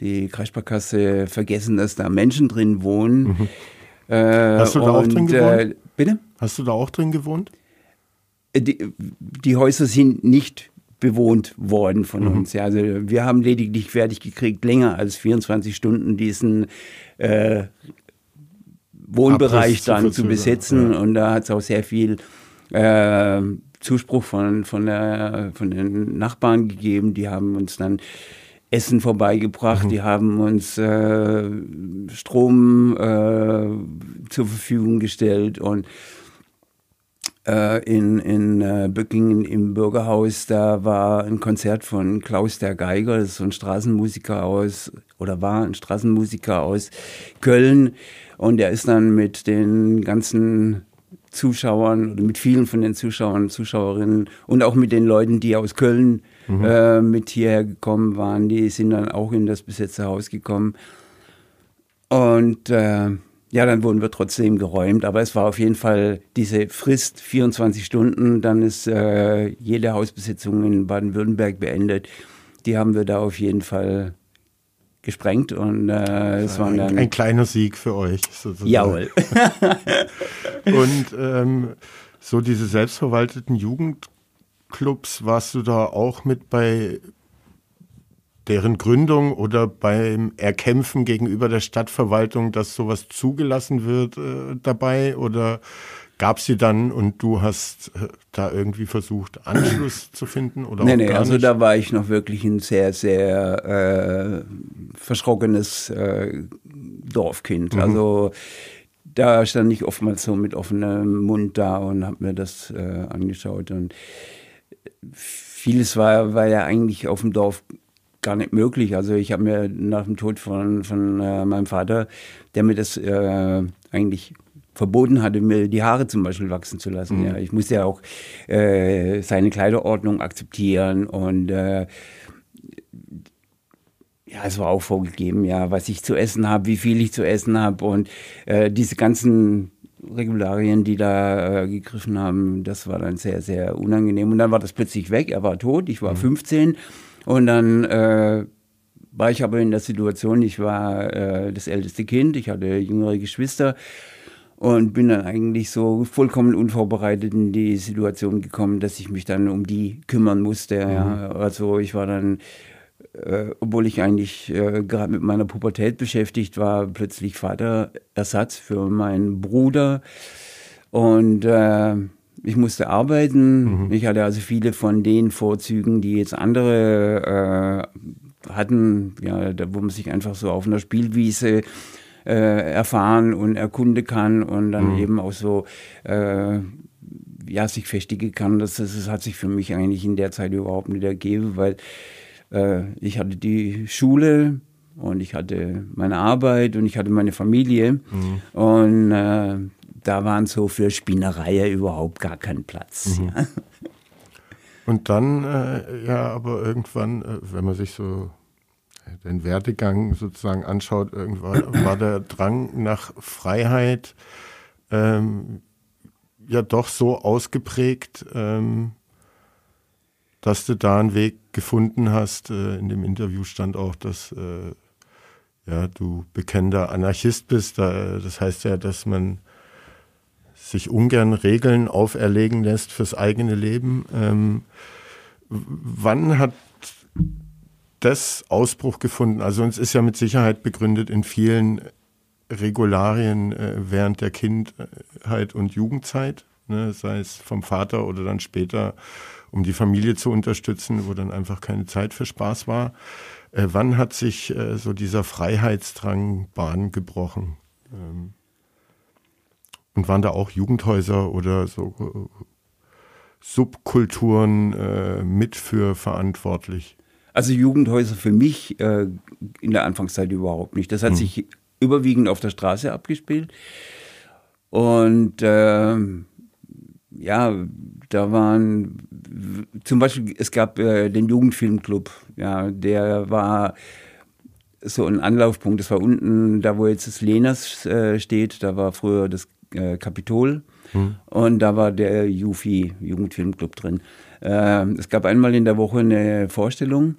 die Kreissparkasse, vergessen, dass da Menschen drin wohnen. Mhm. Äh, Hast du da und, auch drin gewohnt? Äh, bitte? Hast du da auch drin gewohnt? Äh, die, die Häuser sind nicht bewohnt worden von mhm. uns. Ja, also wir haben lediglich fertig gekriegt, länger als 24 Stunden diesen äh, Wohnbereich dann zu besetzen. Ja. Und da hat es auch sehr viel äh, Zuspruch von, von, der, von den Nachbarn gegeben. Die haben uns dann Essen vorbeigebracht, mhm. die haben uns äh, Strom äh, zur Verfügung gestellt und äh, in, in äh, Böckingen im Bürgerhaus, da war ein Konzert von Klaus der Geiger, das ist so ein Straßenmusiker aus, oder war ein Straßenmusiker aus Köln. Und er ist dann mit den ganzen Zuschauern oder mit vielen von den Zuschauern, Zuschauerinnen und auch mit den Leuten, die aus Köln mhm. äh, mit hierher gekommen waren, die sind dann auch in das besetzte Haus gekommen. Und äh, ja, dann wurden wir trotzdem geräumt, aber es war auf jeden Fall diese Frist, 24 Stunden, dann ist äh, jede Hausbesetzung in Baden-Württemberg beendet. Die haben wir da auf jeden Fall gesprengt und äh, es war dann ein kleiner Sieg für euch. Sozusagen. Jawohl. und ähm, so diese selbstverwalteten Jugendclubs, warst du da auch mit bei deren Gründung oder beim Erkämpfen gegenüber der Stadtverwaltung, dass sowas zugelassen wird, äh, dabei? Oder gab es sie dann und du hast äh, da irgendwie versucht, Anschluss zu finden? Oder nee, nee, also nicht? da war ich noch wirklich ein sehr, sehr äh, verschrockenes äh, Dorfkind. Mhm. Also da stand ich oftmals so mit offenem Mund da und habe mir das äh, angeschaut. Und vieles war, war ja eigentlich auf dem Dorf gar nicht möglich. Also ich habe mir nach dem Tod von, von äh, meinem Vater, der mir das äh, eigentlich verboten hatte, mir die Haare zum Beispiel wachsen zu lassen. Mhm. Ja, ich musste ja auch äh, seine Kleiderordnung akzeptieren und äh, ja, es war auch vorgegeben, ja, was ich zu essen habe, wie viel ich zu essen habe und äh, diese ganzen Regularien, die da äh, gegriffen haben, das war dann sehr, sehr unangenehm. Und dann war das plötzlich weg, er war tot, ich war mhm. 15 und dann äh, war ich aber in der Situation, ich war äh, das älteste Kind, ich hatte jüngere Geschwister und bin dann eigentlich so vollkommen unvorbereitet in die Situation gekommen, dass ich mich dann um die kümmern musste. Mhm. Ja. Also ich war dann äh, obwohl ich eigentlich äh, gerade mit meiner Pubertät beschäftigt war, plötzlich Vaterersatz für meinen Bruder. Und äh, ich musste arbeiten. Mhm. Ich hatte also viele von den Vorzügen, die jetzt andere äh, hatten, ja, da, wo man sich einfach so auf einer Spielwiese äh, erfahren und erkunden kann und dann mhm. eben auch so äh, ja, sich festigen kann. Das, das hat sich für mich eigentlich in der Zeit überhaupt nicht ergeben, weil äh, ich hatte die Schule und ich hatte meine Arbeit und ich hatte meine Familie. Mhm. Und äh, da waren so für Spinnerei überhaupt gar kein Platz. Mhm. Ja. Und dann, äh, ja, aber irgendwann, äh, wenn man sich so den Werdegang sozusagen anschaut, irgendwann war der Drang nach Freiheit ähm, ja doch so ausgeprägt, ähm, dass du da einen Weg gefunden hast. Äh, in dem Interview stand auch, dass äh, ja, du bekennender Anarchist bist. das heißt ja, dass man sich ungern Regeln auferlegen lässt fürs eigene Leben. Ähm, wann hat das Ausbruch gefunden? Also es ist ja mit Sicherheit begründet in vielen Regularien äh, während der Kindheit und Jugendzeit, ne, sei es vom Vater oder dann später um die Familie zu unterstützen, wo dann einfach keine Zeit für Spaß war. Äh, wann hat sich äh, so dieser Freiheitsdrang Bahn gebrochen? Ähm, und waren da auch Jugendhäuser oder so äh, Subkulturen äh, mit für verantwortlich? Also Jugendhäuser für mich äh, in der Anfangszeit überhaupt nicht. Das hat hm. sich überwiegend auf der Straße abgespielt. Und ähm, ja, da waren zum Beispiel, es gab äh, den Jugendfilmclub, ja, der war so ein Anlaufpunkt. Das war unten, da wo jetzt das Lenas äh, steht, da war früher das äh, Kapitol hm. und da war der Jufi, Jugendfilmclub drin. Ähm, es gab einmal in der Woche eine Vorstellung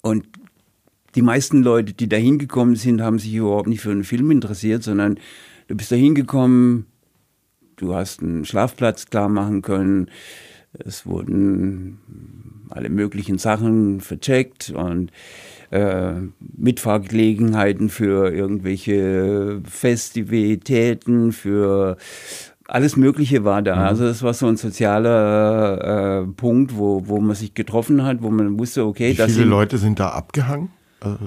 und die meisten Leute, die da hingekommen sind, haben sich überhaupt nicht für einen Film interessiert, sondern du bist da hingekommen, du hast einen Schlafplatz klar machen können. Es wurden alle möglichen Sachen vercheckt und äh, Mitfahrgelegenheiten für irgendwelche Festivitäten, für alles Mögliche war da. Mhm. Also es war so ein sozialer äh, Punkt, wo, wo man sich getroffen hat, wo man wusste, okay, Wie viele Leute sind da abgehangen? Also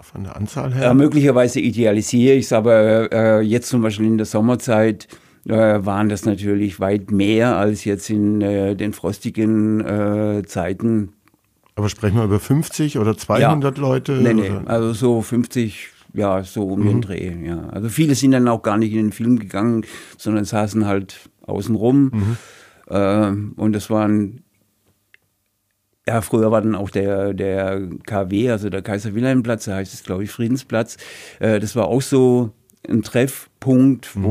von der Anzahl her? Äh, möglicherweise idealisiere ich es, aber äh, jetzt zum Beispiel in der Sommerzeit äh, waren das natürlich weit mehr als jetzt in äh, den frostigen äh, Zeiten. Aber sprechen wir über 50 oder 200 ja. Leute? Nee, nee, also so 50, ja, so um mhm. den Dreh, ja. Also viele sind dann auch gar nicht in den Film gegangen, sondern saßen halt außenrum. Mhm. Äh, und das waren ja, früher war dann auch der, der KW, also der Kaiser Wilhelm Platz, da heißt es, glaube ich, Friedensplatz. Äh, das war auch so ein Treffpunkt, mhm.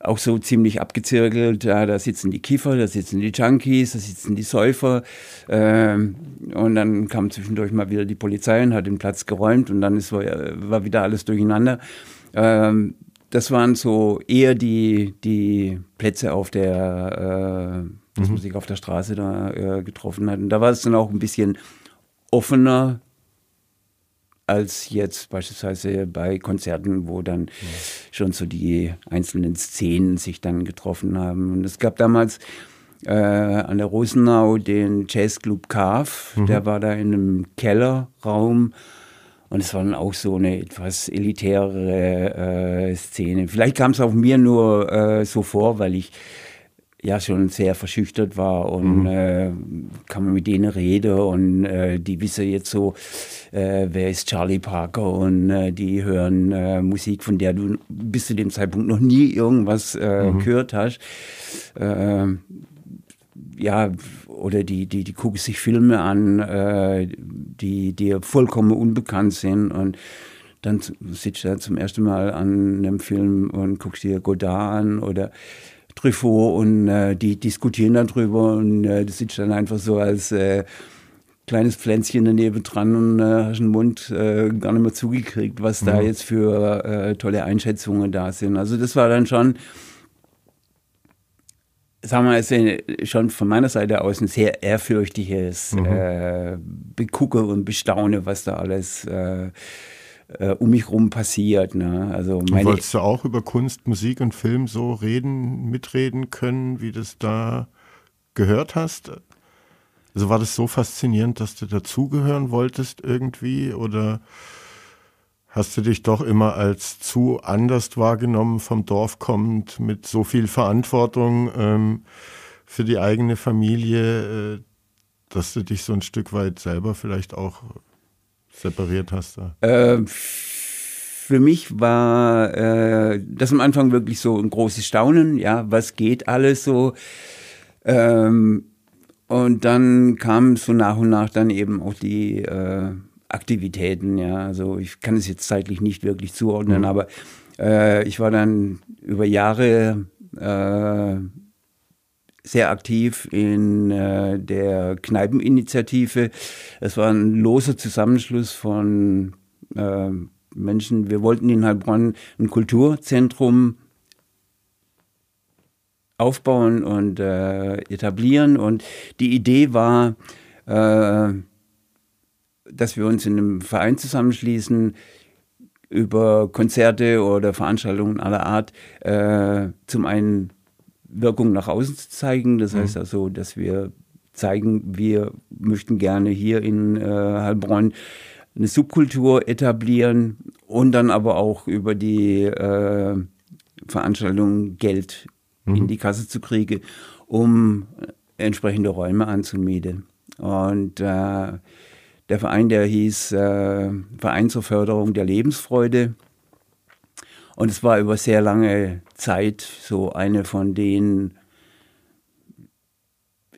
Auch so ziemlich abgezirkelt. Ja, da sitzen die Kiffer, da sitzen die Junkies, da sitzen die Säufer. Ähm, und dann kam zwischendurch mal wieder die Polizei und hat den Platz geräumt und dann ist, war wieder alles durcheinander. Ähm, das waren so eher die, die Plätze auf der, äh, dass mhm. sich auf der Straße da äh, getroffen hat. Und da war es dann auch ein bisschen offener als jetzt beispielsweise bei Konzerten, wo dann ja. schon so die einzelnen Szenen sich dann getroffen haben. Und es gab damals äh, an der Rosenau den Jazzclub Carve, mhm. der war da in einem Kellerraum. Und es war dann auch so eine etwas elitäre äh, Szene. Vielleicht kam es auch mir nur äh, so vor, weil ich ja schon sehr verschüchtert war und mhm. äh, kann man mit denen reden und äh, die wissen jetzt so, äh, wer ist Charlie Parker und äh, die hören äh, Musik, von der du bis zu dem Zeitpunkt noch nie irgendwas äh, mhm. gehört hast. Äh, ja, oder die, die, die gucken sich Filme an, äh, die dir vollkommen unbekannt sind und dann sitzt du zum ersten Mal an einem Film und guckst dir Godard an oder Truffaut und äh, die diskutieren dann drüber und äh, du sitzt dann einfach so als äh, kleines Pflänzchen daneben dran und äh, hast den Mund äh, gar nicht mehr zugekriegt, was mhm. da jetzt für äh, tolle Einschätzungen da sind. Also das war dann schon, sagen wir mal, schon von meiner Seite aus ein sehr ehrfürchtiges mhm. Begucke und Bestaune, was da alles äh, äh, um mich rum passiert. Ne? Also meine wolltest du auch über Kunst, Musik und Film so reden, mitreden können, wie du das da gehört hast? Also war das so faszinierend, dass du dazugehören wolltest irgendwie oder hast du dich doch immer als zu anders wahrgenommen, vom Dorf kommend, mit so viel Verantwortung ähm, für die eigene Familie, äh, dass du dich so ein Stück weit selber vielleicht auch separiert hast? Äh, für mich war äh, das am Anfang wirklich so ein großes Staunen, ja, was geht alles so. Ähm, und dann kamen so nach und nach dann eben auch die äh, Aktivitäten, ja. Also ich kann es jetzt zeitlich nicht wirklich zuordnen, mhm. aber äh, ich war dann über Jahre äh, sehr aktiv in äh, der Kneipeninitiative. Es war ein loser Zusammenschluss von äh, Menschen. Wir wollten in Heilbronn ein Kulturzentrum aufbauen und äh, etablieren. Und die Idee war, äh, dass wir uns in einem Verein zusammenschließen, über Konzerte oder Veranstaltungen aller Art äh, zum einen Wirkung nach außen zu zeigen. Das mhm. heißt also, dass wir zeigen, wir möchten gerne hier in äh, Heilbronn eine Subkultur etablieren und dann aber auch über die äh, Veranstaltung Geld mhm. in die Kasse zu kriegen, um entsprechende Räume anzumieten. Und äh, der Verein, der hieß äh, Verein zur Förderung der Lebensfreude. Und es war über sehr lange Zeit so eine von den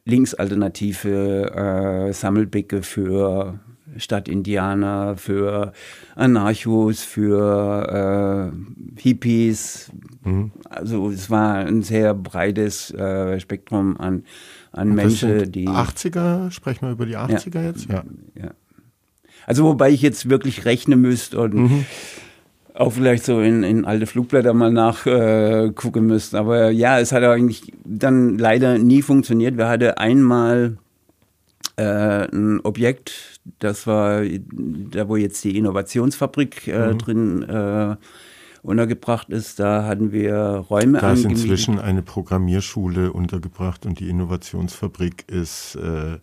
linksalternative äh, Sammelbecke für Stadtindianer, für Anarchos, für äh, Hippies. Mhm. Also es war ein sehr breites äh, Spektrum an, an Menschen, die. 80er, sprechen wir über die 80er ja, jetzt? Ja. ja. Also wobei ich jetzt wirklich rechnen müsste und mhm. Auch vielleicht so in, in alte Flugblätter mal nachgucken äh, müsste. Aber ja, es hat eigentlich dann leider nie funktioniert. Wir hatten einmal äh, ein Objekt, das war da, wo jetzt die Innovationsfabrik äh, mhm. drin äh, untergebracht ist. Da hatten wir Räume Da ist inzwischen eine Programmierschule untergebracht und die Innovationsfabrik ist äh,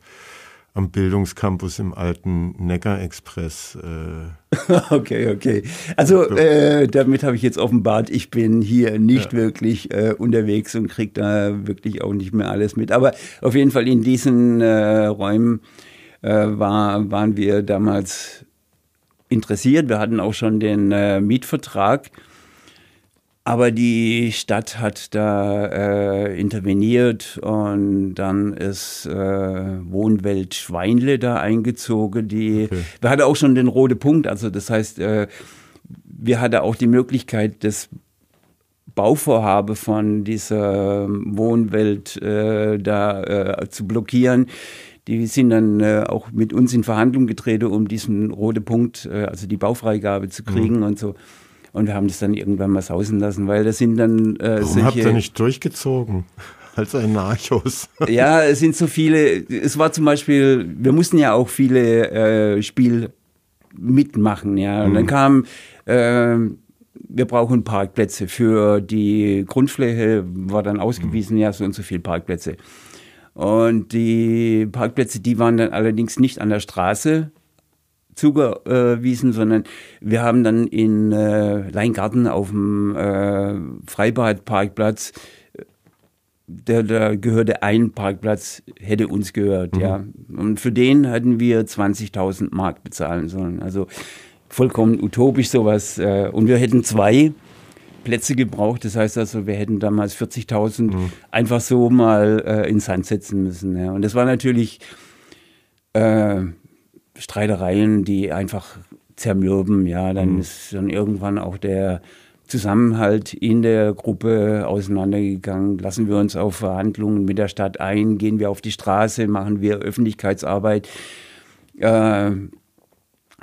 am Bildungscampus im alten Neckar Express. Äh. okay, okay. Also äh, damit habe ich jetzt offenbart, ich bin hier nicht ja. wirklich äh, unterwegs und kriege da wirklich auch nicht mehr alles mit. Aber auf jeden Fall in diesen äh, Räumen äh, war, waren wir damals interessiert. Wir hatten auch schon den äh, Mietvertrag aber die Stadt hat da äh, interveniert und dann ist äh, Wohnwelt Schweinle da eingezogen. Die, okay. Wir hatten auch schon den rote Punkt, also das heißt, äh, wir hatten auch die Möglichkeit, das Bauvorhabe von dieser Wohnwelt äh, da äh, zu blockieren. Die sind dann äh, auch mit uns in Verhandlungen getreten, um diesen rote Punkt, äh, also die Baufreigabe zu kriegen mhm. und so. Und wir haben das dann irgendwann mal sausen lassen, weil das sind dann äh, Warum habt ihr nicht durchgezogen? Als ein Nachos. ja, es sind so viele. Es war zum Beispiel, wir mussten ja auch viele äh, Spiel mitmachen, ja. Und mhm. dann kam, äh, wir brauchen Parkplätze für die Grundfläche, war dann ausgewiesen, mhm. ja, so und so viele Parkplätze. Und die Parkplätze, die waren dann allerdings nicht an der Straße, zugewiesen, sondern wir haben dann in äh, Leingarten auf dem äh, Freibadparkplatz der, der gehörte ein Parkplatz, hätte uns gehört, mhm. ja. Und für den hatten wir 20.000 Mark bezahlen sollen. Also vollkommen utopisch sowas. Äh, und wir hätten zwei Plätze gebraucht. Das heißt also, wir hätten damals 40.000 mhm. einfach so mal äh, ins Sand setzen müssen. Ja. Und das war natürlich äh, Streitereien, die einfach zermürben. Ja, dann mhm. ist dann irgendwann auch der Zusammenhalt in der Gruppe auseinandergegangen. Lassen wir uns auf Verhandlungen mit der Stadt ein, gehen wir auf die Straße, machen wir Öffentlichkeitsarbeit. Äh,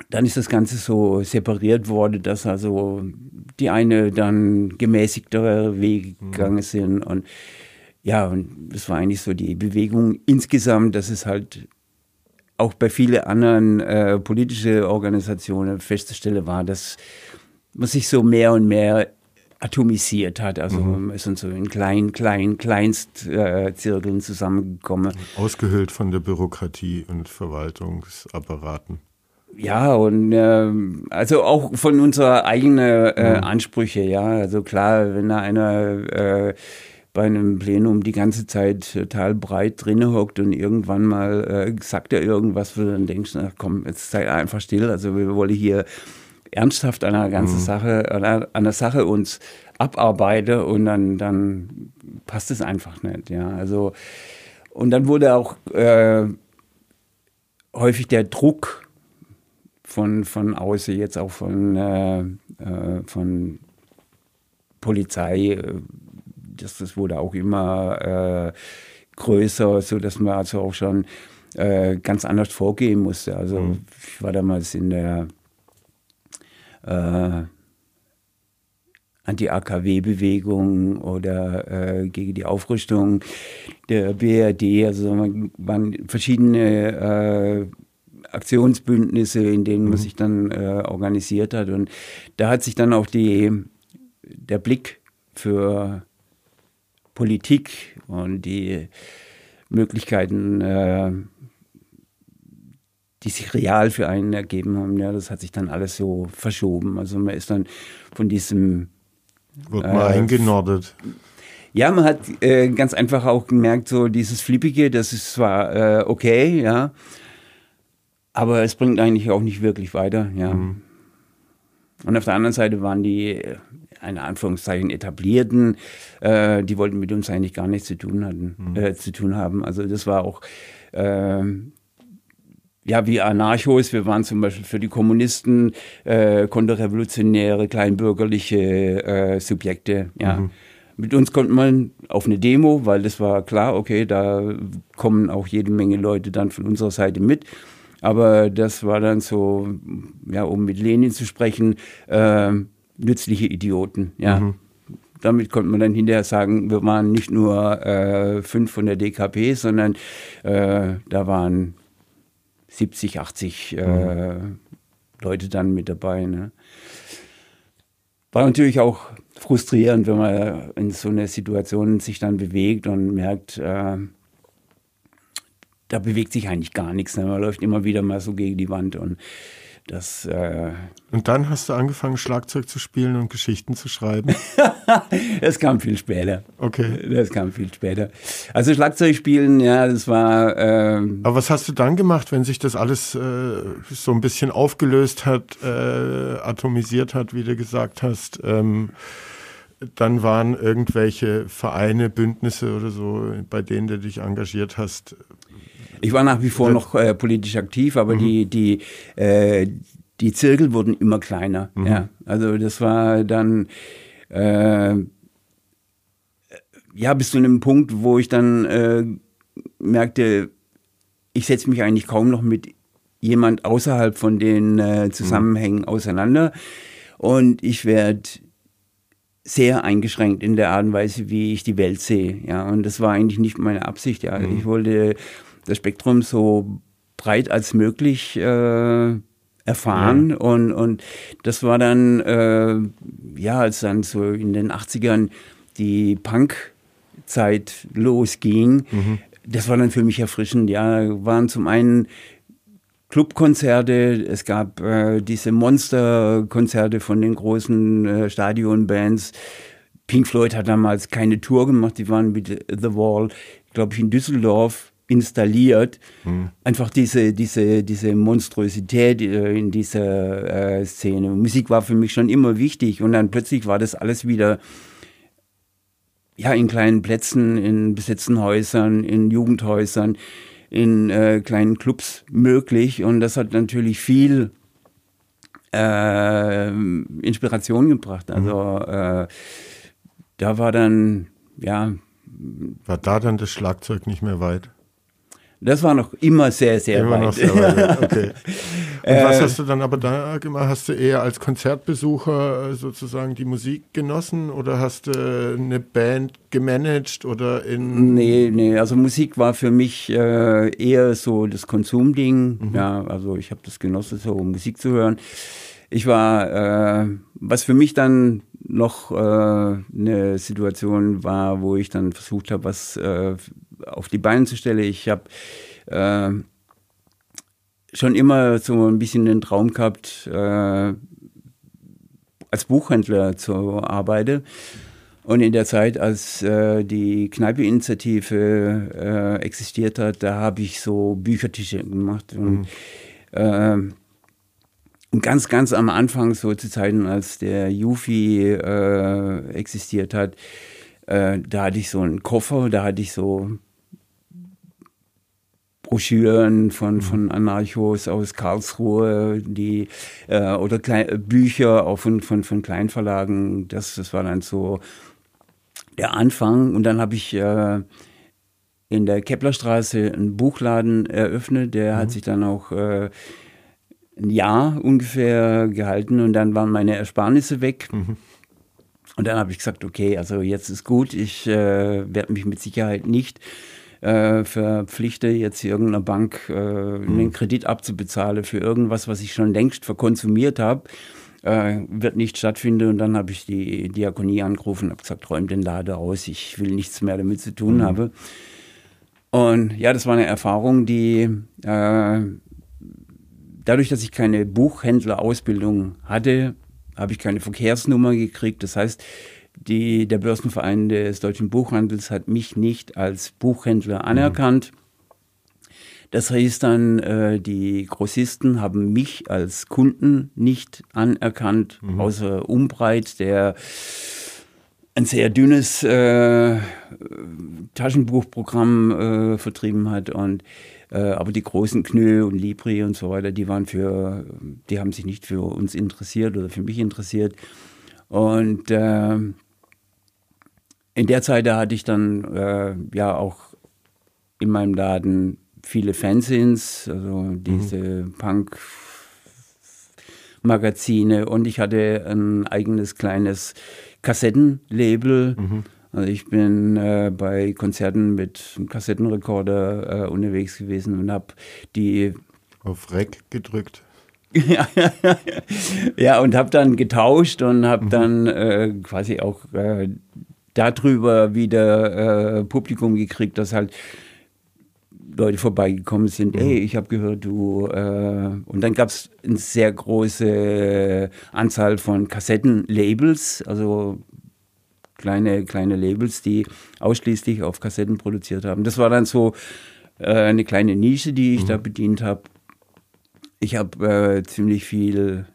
dann ist das Ganze so separiert worden, dass also die eine dann gemäßigtere Wege mhm. gegangen sind und ja, und das war eigentlich so die Bewegung insgesamt, dass es halt auch bei vielen anderen äh, politischen Organisationen festzustellen war, dass man sich so mehr und mehr atomisiert hat. Also mhm. man ist so in kleinen, kleinen, Kleinstzirkeln äh, zusammengekommen. Ausgehöhlt von der Bürokratie und Verwaltungsapparaten. Ja, und äh, also auch von unserer eigenen äh, mhm. Ansprüche, ja. Also klar, wenn da einer äh, bei einem Plenum die ganze Zeit total breit drinne hockt und irgendwann mal äh, sagt er irgendwas, wo du dann denkst, ach komm, jetzt sei einfach still. Also wir wollen hier ernsthaft an der ganzen mhm. Sache, an der, Sache uns abarbeiten und dann, dann passt es einfach nicht. Ja, also und dann wurde auch äh, häufig der Druck von, von außen, jetzt auch von, äh, äh, von Polizei, äh, das, das wurde auch immer äh, größer, so dass man also auch schon äh, ganz anders vorgehen musste. Also mhm. ich war damals in der äh, Anti-AKW-Bewegung oder äh, gegen die Aufrüstung der BRD. Also man waren verschiedene äh, Aktionsbündnisse, in denen man mhm. sich dann äh, organisiert hat. Und da hat sich dann auch die, der Blick für Politik und die Möglichkeiten, äh, die sich real für einen ergeben haben, ja, das hat sich dann alles so verschoben. Also man ist dann von diesem wird mal äh, eingenordet. Ja, man hat äh, ganz einfach auch gemerkt, so dieses Flippige, das ist zwar äh, okay, ja, aber es bringt eigentlich auch nicht wirklich weiter, ja. Mhm. Und auf der anderen Seite waren die in Anführungszeichen etablierten, äh, die wollten mit uns eigentlich gar nichts zu tun hatten, mhm. äh, zu tun haben. Also das war auch äh, ja, wie Anarchos, wir waren zum Beispiel für die Kommunisten äh, konterrevolutionäre, kleinbürgerliche äh, Subjekte, ja. Mhm. Mit uns konnte man auf eine Demo, weil das war klar, okay, da kommen auch jede Menge Leute dann von unserer Seite mit. Aber das war dann so, ja, um mit Lenin zu sprechen, äh, nützliche Idioten. Ja. Mhm. Damit konnte man dann hinterher sagen, wir waren nicht nur äh, fünf von der DKP, sondern äh, da waren 70, 80 äh, mhm. Leute dann mit dabei. Ne. War natürlich auch frustrierend, wenn man in so einer Situation sich dann bewegt und merkt, äh, da bewegt sich eigentlich gar nichts. Ne? Man läuft immer wieder mal so gegen die Wand und das, äh und dann hast du angefangen, Schlagzeug zu spielen und Geschichten zu schreiben? das kam viel später. Okay. Das kam viel später. Also Schlagzeug spielen, ja, das war. Äh Aber was hast du dann gemacht, wenn sich das alles äh, so ein bisschen aufgelöst hat, äh, atomisiert hat, wie du gesagt hast? Ähm, dann waren irgendwelche Vereine, Bündnisse oder so, bei denen du dich engagiert hast, ich war nach wie vor noch äh, politisch aktiv, aber mhm. die, die, äh, die Zirkel wurden immer kleiner. Mhm. Ja. Also das war dann äh, ja bis zu einem Punkt, wo ich dann äh, merkte, ich setze mich eigentlich kaum noch mit jemand außerhalb von den äh, Zusammenhängen mhm. auseinander. Und ich werde sehr eingeschränkt in der Art und Weise, wie ich die Welt sehe. Ja, und das war eigentlich nicht meine Absicht. Ja, mhm. ich wollte das Spektrum so breit als möglich äh, erfahren ja. und, und das war dann, äh, ja, als dann so in den 80ern die Punk-Zeit losging, mhm. das war dann für mich erfrischend, ja, waren zum einen Clubkonzerte, es gab äh, diese Monsterkonzerte von den großen äh, Stadionbands. Pink Floyd hat damals keine Tour gemacht, die waren mit The Wall, glaube ich, in Düsseldorf installiert. Mhm. Einfach diese, diese, diese Monstrosität äh, in dieser äh, Szene. Musik war für mich schon immer wichtig und dann plötzlich war das alles wieder ja, in kleinen Plätzen, in besetzten Häusern, in Jugendhäusern, in äh, kleinen Clubs möglich und das hat natürlich viel äh, Inspiration gebracht. Also mhm. da war dann, ja. War da dann das Schlagzeug nicht mehr weit? Das war noch immer sehr, sehr immer weit. Noch sehr weit. Okay. Und was äh, hast du dann aber da gemacht? Hast du eher als Konzertbesucher äh, sozusagen die Musik genossen oder hast du eine Band gemanagt oder in. Nee, nee, also Musik war für mich äh, eher so das Konsumding. Mhm. Ja, also ich habe das genossen, so Musik zu hören. Ich war, äh, was für mich dann noch äh, eine Situation war, wo ich dann versucht habe, was äh, auf die Beine zu stellen. Ich habe äh, schon immer so ein bisschen den Traum gehabt, äh, als Buchhändler zu arbeiten. Und in der Zeit, als äh, die Kneipe-Initiative äh, existiert hat, da habe ich so Büchertische gemacht. Und, mhm. äh, und, ganz, ganz am Anfang, so zu Zeiten, als der Jufi äh, existiert hat, äh, da hatte ich so einen Koffer, da hatte ich so Broschüren von, mhm. von Anarchos aus Karlsruhe, die äh, oder Klein, Bücher auch von, von, von Kleinverlagen. Das, das war dann so der Anfang. Und dann habe ich äh, in der Keplerstraße einen Buchladen eröffnet. Der mhm. hat sich dann auch äh, ein Jahr ungefähr gehalten und dann waren meine Ersparnisse weg. Mhm. Und dann habe ich gesagt, okay, also jetzt ist gut, ich äh, werde mich mit Sicherheit nicht äh, verpflichte, jetzt irgendeiner Bank äh, einen Kredit abzubezahlen für irgendwas, was ich schon längst verkonsumiert habe. Äh, wird nicht stattfinden. Und dann habe ich die Diakonie angerufen und habe gesagt, räum den Laden aus, ich will nichts mehr damit zu tun mhm. haben. Und ja, das war eine Erfahrung, die äh, dadurch, dass ich keine Buchhändlerausbildung hatte, habe ich keine Verkehrsnummer gekriegt. Das heißt, die, der Börsenverein des deutschen Buchhandels hat mich nicht als Buchhändler anerkannt. Das heißt dann, äh, die Grossisten haben mich als Kunden nicht anerkannt, mhm. außer Umbreit, der ein sehr dünnes äh, Taschenbuchprogramm äh, vertrieben hat und aber die großen Knö und Libri und so weiter, die waren für, die haben sich nicht für uns interessiert oder für mich interessiert. Und äh, in der Zeit, da hatte ich dann äh, ja auch in meinem Laden viele Fanzines, also diese mhm. Punk Magazine und ich hatte ein eigenes kleines Kassettenlabel. Mhm. Also ich bin äh, bei Konzerten mit einem Kassettenrekorder äh, unterwegs gewesen und habe die auf Rec gedrückt. ja, und habe dann getauscht und habe mhm. dann äh, quasi auch äh, darüber wieder äh, Publikum gekriegt, dass halt Leute vorbeigekommen sind, mhm. ey, ich habe gehört, du. Äh, und dann gab es eine sehr große Anzahl von Kassettenlabels, also kleine, kleine Labels, die ausschließlich auf Kassetten produziert haben. Das war dann so äh, eine kleine Nische, die ich mhm. da bedient habe. Ich habe äh, ziemlich viel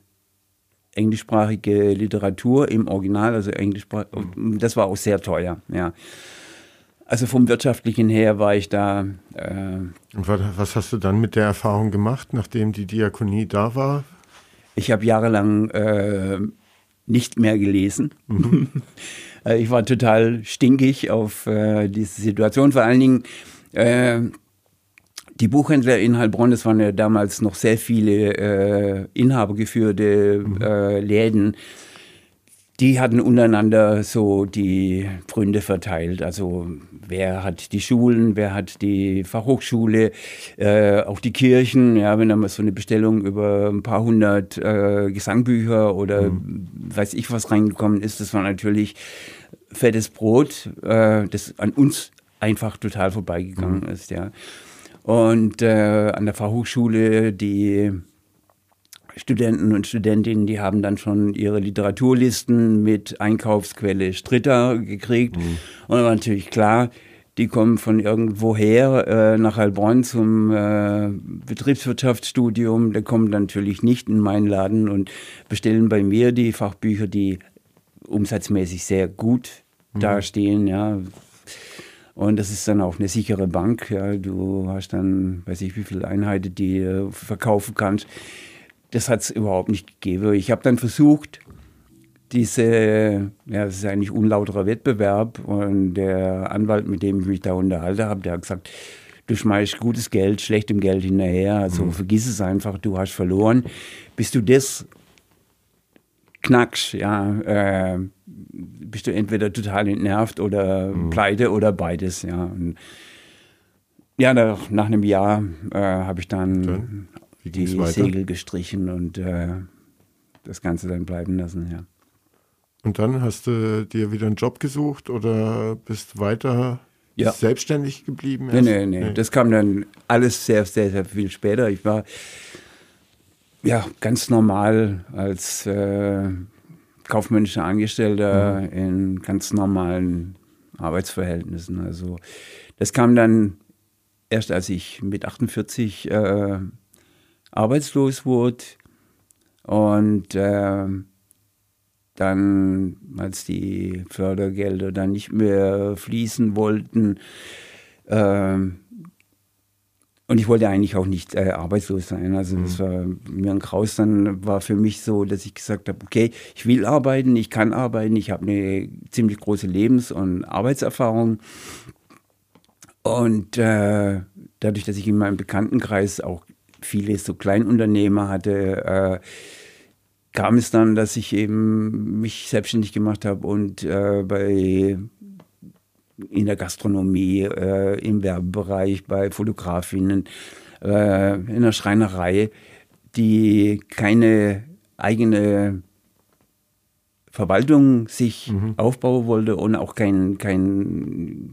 englischsprachige Literatur im Original, also englischsprachig, das war auch sehr teuer, ja. Also vom wirtschaftlichen her war ich da. Äh, Und was hast du dann mit der Erfahrung gemacht, nachdem die Diakonie da war? Ich habe jahrelang äh, nicht mehr gelesen. Mhm. Äh, ich war total stinkig auf äh, diese Situation. Vor allen Dingen äh, die Buchhändler in Heilbronn, das waren ja damals noch sehr viele äh, inhabergeführte äh, Läden, die hatten untereinander so die Gründe verteilt. Also wer hat die Schulen, wer hat die Fachhochschule, äh, auch die Kirchen. Ja, wenn da mal so eine Bestellung über ein paar hundert äh, Gesangbücher oder mhm. weiß ich was reingekommen ist, das war natürlich fettes Brot, äh, das an uns einfach total vorbeigegangen mhm. ist. Ja. Und äh, an der Fachhochschule, die Studenten und Studentinnen, die haben dann schon ihre Literaturlisten mit Einkaufsquelle Stritter gekriegt. Mhm. Und dann war natürlich klar, die kommen von irgendwoher äh, nach Heilbronn zum äh, Betriebswirtschaftsstudium. Die kommen natürlich nicht in meinen Laden und bestellen bei mir die Fachbücher, die umsatzmäßig sehr gut mhm. dastehen. Ja. Und das ist dann auch eine sichere Bank. Ja. Du hast dann, weiß ich, wie viele Einheiten, die du verkaufen kannst. Das hat es überhaupt nicht gegeben. Ich habe dann versucht, diese, ja, das ist eigentlich unlauterer Wettbewerb und der Anwalt, mit dem ich mich da unterhalte habe, der hat gesagt, du schmeißt gutes Geld schlechtem Geld hinterher, also mhm. vergiss es einfach, du hast verloren. Bis du das knackst, ja, äh, bist du entweder total entnervt oder mhm. pleite oder beides, ja. Und ja, nach, nach einem Jahr äh, habe ich dann, die Segel gestrichen und äh, das Ganze dann bleiben lassen, ja. Und dann hast du dir wieder einen Job gesucht oder bist weiter ja. selbstständig geblieben? Nee, nee, nee, nee. Das kam dann alles sehr, sehr, sehr viel später. Ich war ja ganz normal als äh, kaufmännischer Angestellter mhm. in ganz normalen Arbeitsverhältnissen. Also das kam dann erst, als ich mit 48 äh, arbeitslos wurde und äh, dann, als die Fördergelder dann nicht mehr fließen wollten, ähm, und ich wollte eigentlich auch nicht äh, arbeitslos sein. Also das mhm. war mir ein Kraus. Dann war für mich so, dass ich gesagt habe, okay, ich will arbeiten, ich kann arbeiten, ich habe eine ziemlich große Lebens- und Arbeitserfahrung. Und äh, dadurch, dass ich in meinem Bekanntenkreis auch viele so Kleinunternehmer hatte, äh, kam es dann, dass ich eben mich selbstständig gemacht habe und äh, bei in der Gastronomie, äh, im Werbebereich, bei Fotografinnen, äh, in der Schreinerei, die keine eigene Verwaltung sich mhm. aufbauen wollte und auch kein, kein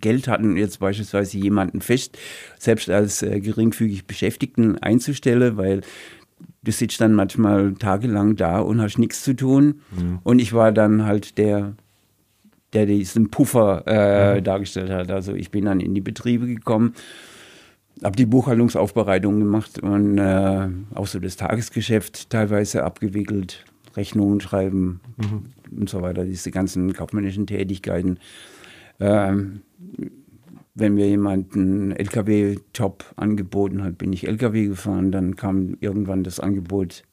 Geld hatten, jetzt beispielsweise jemanden fest, selbst als äh, geringfügig Beschäftigten einzustellen, weil du sitzt dann manchmal tagelang da und hast nichts zu tun. Mhm. Und ich war dann halt der, der diesen Puffer äh, mhm. dargestellt hat. Also ich bin dann in die Betriebe gekommen, habe die Buchhaltungsaufbereitung gemacht und äh, auch so das Tagesgeschäft teilweise abgewickelt, Rechnungen schreiben mhm. und so weiter, diese ganzen kaufmännischen Tätigkeiten. Ähm, wenn mir jemand einen LKW-Job angeboten hat, bin ich LKW gefahren. Dann kam irgendwann das Angebot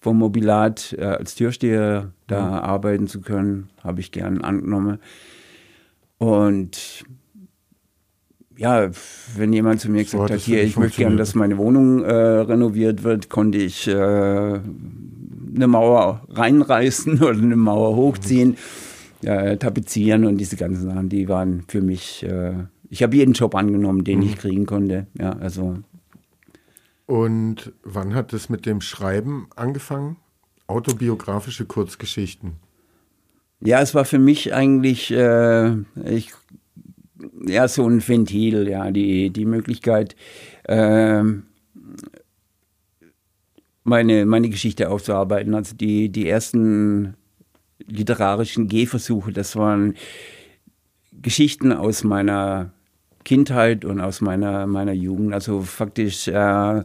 vom Mobilat äh, als Türsteher da mhm. arbeiten zu können. Habe ich gern angenommen. Und ja, wenn jemand zu mir so gesagt hat, hier, ich möchte gern, dass meine Wohnung äh, renoviert wird, konnte ich äh, eine Mauer reinreißen oder eine Mauer hochziehen, mhm. tapezieren und diese ganzen Sachen, die waren für mich äh, ich habe jeden Job angenommen, den mhm. ich kriegen konnte. Ja, also. Und wann hat es mit dem Schreiben angefangen? Autobiografische Kurzgeschichten. Ja, es war für mich eigentlich äh, ich, ja, so ein Ventil, ja, die, die Möglichkeit, äh, meine, meine Geschichte aufzuarbeiten. Also die, die ersten literarischen Gehversuche, das waren Geschichten aus meiner Kindheit und aus meiner, meiner Jugend. Also faktisch äh,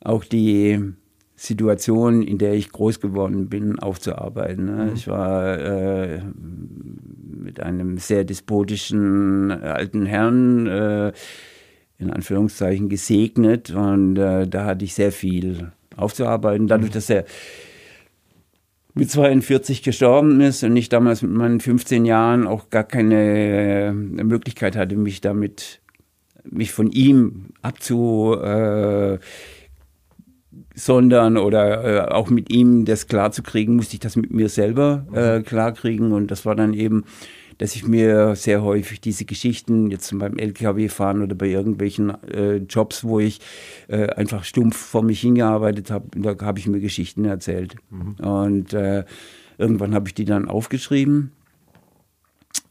auch die Situation, in der ich groß geworden bin, aufzuarbeiten. Ne? Mhm. Ich war äh, mit einem sehr despotischen alten Herrn äh, in Anführungszeichen gesegnet und äh, da hatte ich sehr viel aufzuarbeiten. Dadurch, dass er mit 42 gestorben ist und ich damals mit meinen 15 Jahren auch gar keine äh, Möglichkeit hatte, mich damit, mich von ihm abzu, sondern oder äh, auch mit ihm das klarzukriegen, musste ich das mit mir selber äh, klarkriegen und das war dann eben dass ich mir sehr häufig diese Geschichten, jetzt beim LKW fahren oder bei irgendwelchen äh, Jobs, wo ich äh, einfach stumpf vor mich hingearbeitet habe, da habe ich mir Geschichten erzählt. Mhm. Und äh, irgendwann habe ich die dann aufgeschrieben,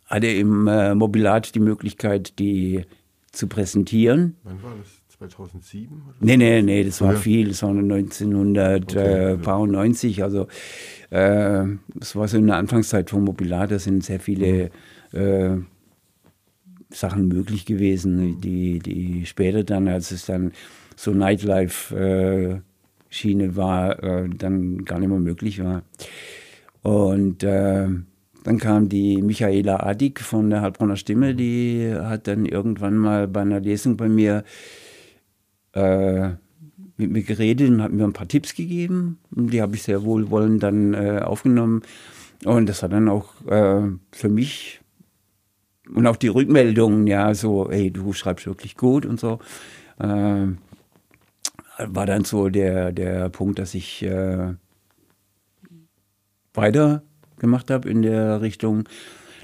hatte im äh, Mobilat die Möglichkeit, die zu präsentieren. Wann war das? 2007? Oder? Nee, nee, nee, das war ja. viel, das war 1990, okay. also äh, es war so in der Anfangszeit von Mobilar, da sind sehr viele äh, Sachen möglich gewesen, die, die später dann, als es dann so Nightlife-Schiene äh, war, äh, dann gar nicht mehr möglich war. Und äh, dann kam die Michaela Adik von der Heilbronner Stimme, die hat dann irgendwann mal bei einer Lesung bei mir äh, mit mir geredet und hat mir ein paar Tipps gegeben. Und die habe ich sehr wohlwollend dann äh, aufgenommen. Und das hat dann auch äh, für mich und auch die Rückmeldungen, ja, so, hey, du schreibst wirklich gut und so, äh, war dann so der, der Punkt, dass ich äh, weiter gemacht habe in der Richtung.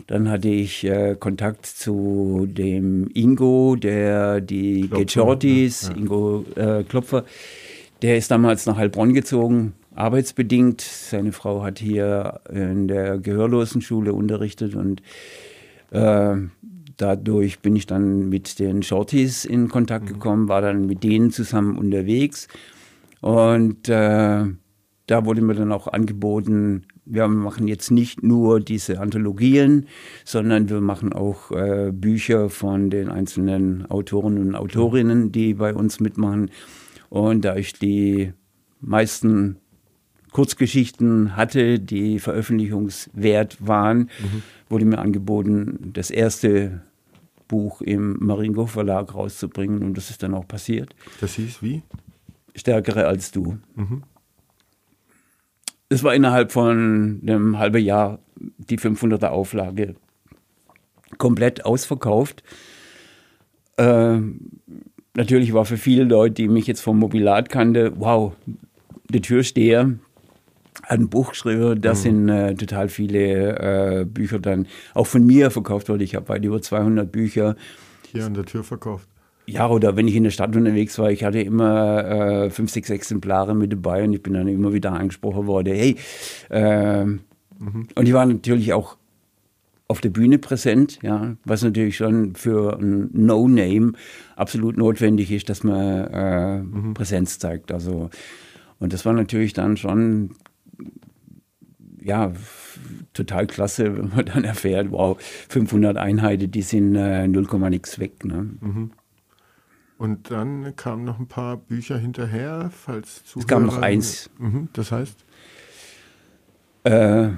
Dann hatte ich äh, Kontakt zu dem Ingo, der die Gechortis, ja, ja. Ingo äh, Klopfer, der ist damals nach Heilbronn gezogen, arbeitsbedingt. Seine Frau hat hier in der Gehörlosenschule unterrichtet und äh, dadurch bin ich dann mit den Shorties in Kontakt mhm. gekommen, war dann mit denen zusammen unterwegs und äh, da wurde mir dann auch angeboten, wir machen jetzt nicht nur diese Anthologien, sondern wir machen auch äh, Bücher von den einzelnen Autoren und Autorinnen, die bei uns mitmachen. Und da ich die meisten Kurzgeschichten hatte, die veröffentlichungswert waren, mhm. wurde mir angeboten, das erste Buch im Maringo Verlag rauszubringen und das ist dann auch passiert. Das hieß wie? Stärkere als du. Mhm. Es war innerhalb von einem halben Jahr die 500er Auflage komplett ausverkauft. Äh, natürlich war für viele Leute, die mich jetzt vom Mobilat kannte, wow, der Türsteher hat ein Buch geschrieben, da mhm. sind äh, total viele äh, Bücher dann auch von mir verkauft worden. Ich habe weit über 200 Bücher. Hier an der Tür verkauft. Ja, oder wenn ich in der Stadt unterwegs war, ich hatte immer äh, fünf, sechs Exemplare mit dabei und ich bin dann immer wieder angesprochen worden, hey, äh, mhm. und ich war natürlich auch auf der Bühne präsent, ja, was natürlich schon für ein No-Name absolut notwendig ist, dass man äh, mhm. Präsenz zeigt. Also, und das war natürlich dann schon, ja, total klasse, wenn man dann erfährt, wow, 500 Einheiten, die sind äh, 0, nix weg. Ne? Mhm. Und dann kamen noch ein paar Bücher hinterher, falls Zuhörer... Es kam noch eins. Mhm, das heißt? Äh,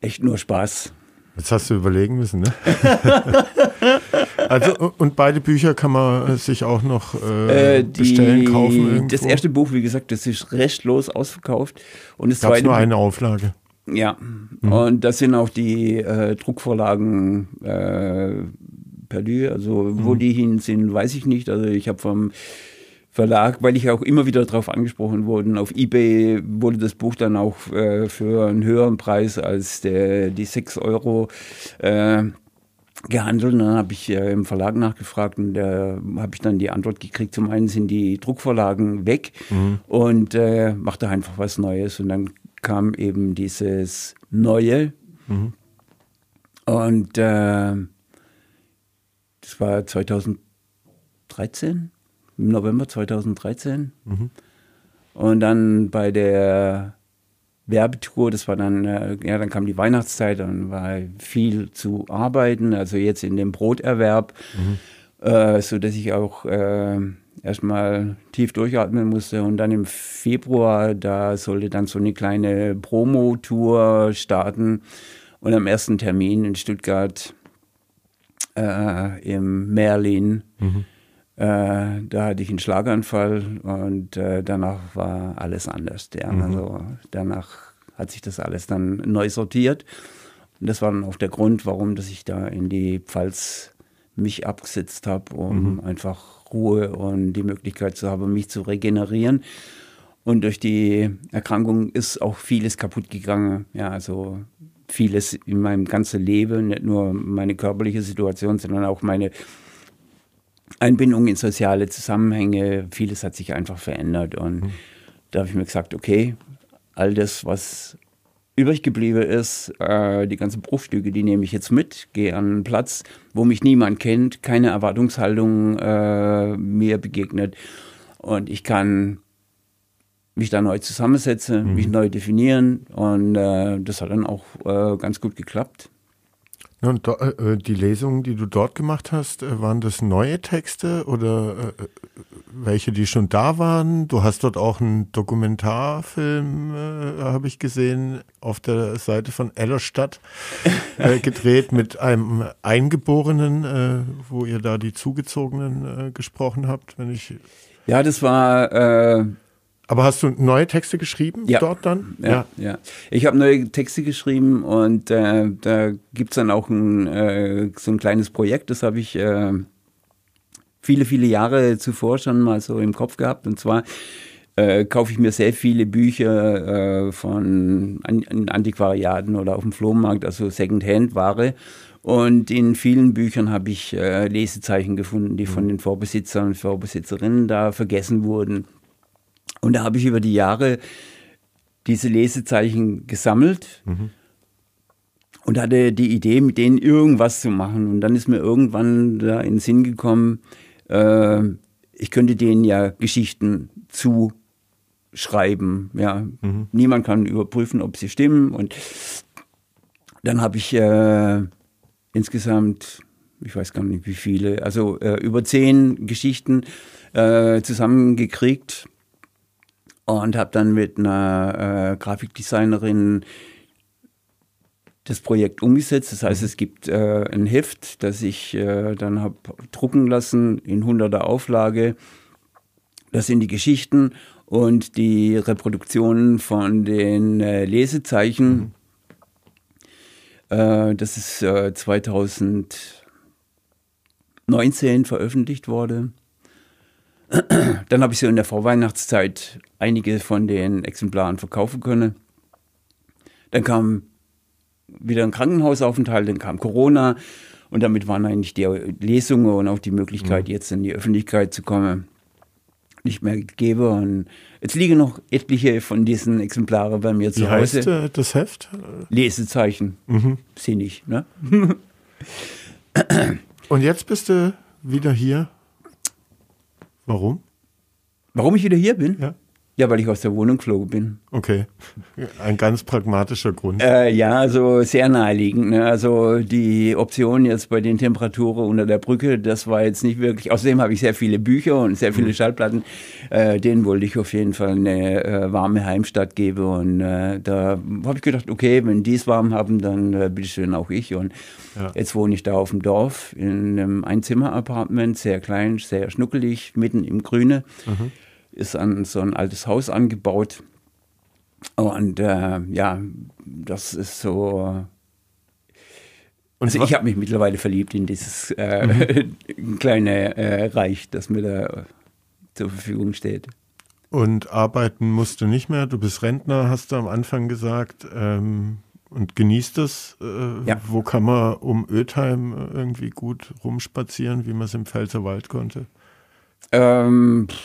echt nur Spaß. Jetzt hast du überlegen müssen, ne? also, und beide Bücher kann man sich auch noch äh, äh, die, bestellen, kaufen. Irgendwo. Das erste Buch, wie gesagt, das ist restlos ausverkauft. Und das Gab's zweite nur eine Auflage. Ja, mhm. und das sind auch die äh, Druckvorlagen äh, perdu. Also mhm. wo die hin sind, weiß ich nicht. Also ich habe vom Verlag, weil ich auch immer wieder darauf angesprochen wurde, auf Ebay wurde das Buch dann auch äh, für einen höheren Preis als der, die 6 Euro äh, gehandelt. Und dann habe ich äh, im Verlag nachgefragt und da habe ich dann die Antwort gekriegt. Zum einen sind die Druckvorlagen weg mhm. und äh, machte einfach was Neues. Und dann kam eben dieses Neue. Mhm. Und äh, das war 2013, im November 2013. Mhm. Und dann bei der Werbetour, das war dann, äh, ja, dann kam die Weihnachtszeit, dann war viel zu arbeiten, also jetzt in dem Broterwerb, mhm. äh, so dass ich auch äh, erstmal tief durchatmen musste. Und dann im Februar, da sollte dann so eine kleine Promotour starten. Und am ersten Termin in Stuttgart äh, im Merlin. Mhm. Äh, da hatte ich einen Schlaganfall und äh, danach war alles anders. Ja. Mhm. Also danach hat sich das alles dann neu sortiert. Und das war dann auch der Grund, warum dass ich da in die Pfalz mich abgesetzt habe, um mhm. einfach Ruhe und die Möglichkeit zu haben, mich zu regenerieren. Und durch die Erkrankung ist auch vieles kaputt gegangen. Ja, also vieles in meinem ganzen Leben, nicht nur meine körperliche Situation, sondern auch meine Einbindung in soziale Zusammenhänge. Vieles hat sich einfach verändert. Und mhm. da habe ich mir gesagt, okay, all das, was übrig geblieben ist, äh, die ganzen Bruchstücke, die nehme ich jetzt mit, gehe an einen Platz, wo mich niemand kennt, keine Erwartungshaltung äh, mir begegnet. Und ich kann mich da neu zusammensetzen, mhm. mich neu definieren und äh, das hat dann auch äh, ganz gut geklappt. Und äh, die Lesungen, die du dort gemacht hast, äh, waren das neue Texte oder äh, äh, welche, die schon da waren? Du hast dort auch einen Dokumentarfilm, habe ich gesehen, auf der Seite von Ellerstadt gedreht mit einem Eingeborenen, wo ihr da die Zugezogenen gesprochen habt, wenn ich Ja, das war. Aber hast du neue Texte geschrieben ja. dort dann? Ja, ja. ja. Ich habe neue Texte geschrieben und äh, da gibt es dann auch ein, äh, so ein kleines Projekt, das habe ich äh, viele, viele Jahre zuvor schon mal so im Kopf gehabt. Und zwar äh, kaufe ich mir sehr viele Bücher äh, von An Antiquariaten oder auf dem Flohmarkt, also Secondhand-Ware. Und in vielen Büchern habe ich äh, Lesezeichen gefunden, die von mhm. den Vorbesitzern und Vorbesitzerinnen da vergessen wurden. Und da habe ich über die Jahre diese Lesezeichen gesammelt mhm. und hatte die Idee, mit denen irgendwas zu machen. Und dann ist mir irgendwann da in den Sinn gekommen, äh, ich könnte denen ja Geschichten zuschreiben. Ja. Mhm. Niemand kann überprüfen, ob sie stimmen. Und dann habe ich äh, insgesamt, ich weiß gar nicht wie viele, also äh, über zehn Geschichten äh, zusammengekriegt und habe dann mit einer äh, Grafikdesignerin das Projekt umgesetzt. Das heißt, mhm. es gibt äh, ein Heft, das ich äh, dann habe drucken lassen in 100er Auflage. Das sind die Geschichten und die Reproduktionen von den äh, Lesezeichen. Mhm. Äh, das ist 2019 äh, veröffentlicht worden. Dann habe ich so in der Vorweihnachtszeit einige von den Exemplaren verkaufen können. Dann kam wieder ein Krankenhausaufenthalt, dann kam Corona und damit waren eigentlich die Lesungen und auch die Möglichkeit, mhm. jetzt in die Öffentlichkeit zu kommen, nicht mehr gegeben. Und jetzt liegen noch etliche von diesen Exemplaren bei mir Wie zu Hause. Heißt, äh, das Heft? Lesezeichen. Mhm. Sinnig, ne? und jetzt bist du wieder hier Warum? Warum ich wieder hier bin? Ja. Ja, weil ich aus der Wohnung geflogen bin. Okay. Ein ganz pragmatischer Grund. Äh, ja, also sehr naheliegend. Ne? Also die Option jetzt bei den Temperaturen unter der Brücke, das war jetzt nicht wirklich. Außerdem habe ich sehr viele Bücher und sehr viele mhm. Schallplatten. Äh, denen wollte ich auf jeden Fall eine äh, warme Heimstatt geben. Und äh, da habe ich gedacht, okay, wenn die es warm haben, dann äh, bitteschön auch ich. Und ja. jetzt wohne ich da auf dem Dorf in einem Einzimmer-Apartment, sehr klein, sehr schnuckelig, mitten im Grüne. Mhm ist an so ein altes Haus angebaut. Und äh, ja, das ist so. Und also ich habe mich mittlerweile verliebt in dieses äh, mhm. kleine äh, Reich, das mir da zur Verfügung steht. Und arbeiten musst du nicht mehr. Du bist Rentner, hast du am Anfang gesagt. Ähm, und genießt es. Äh, ja. Wo kann man um Ötheim irgendwie gut rumspazieren, wie man es im Pfälzerwald konnte? Ähm, Gibt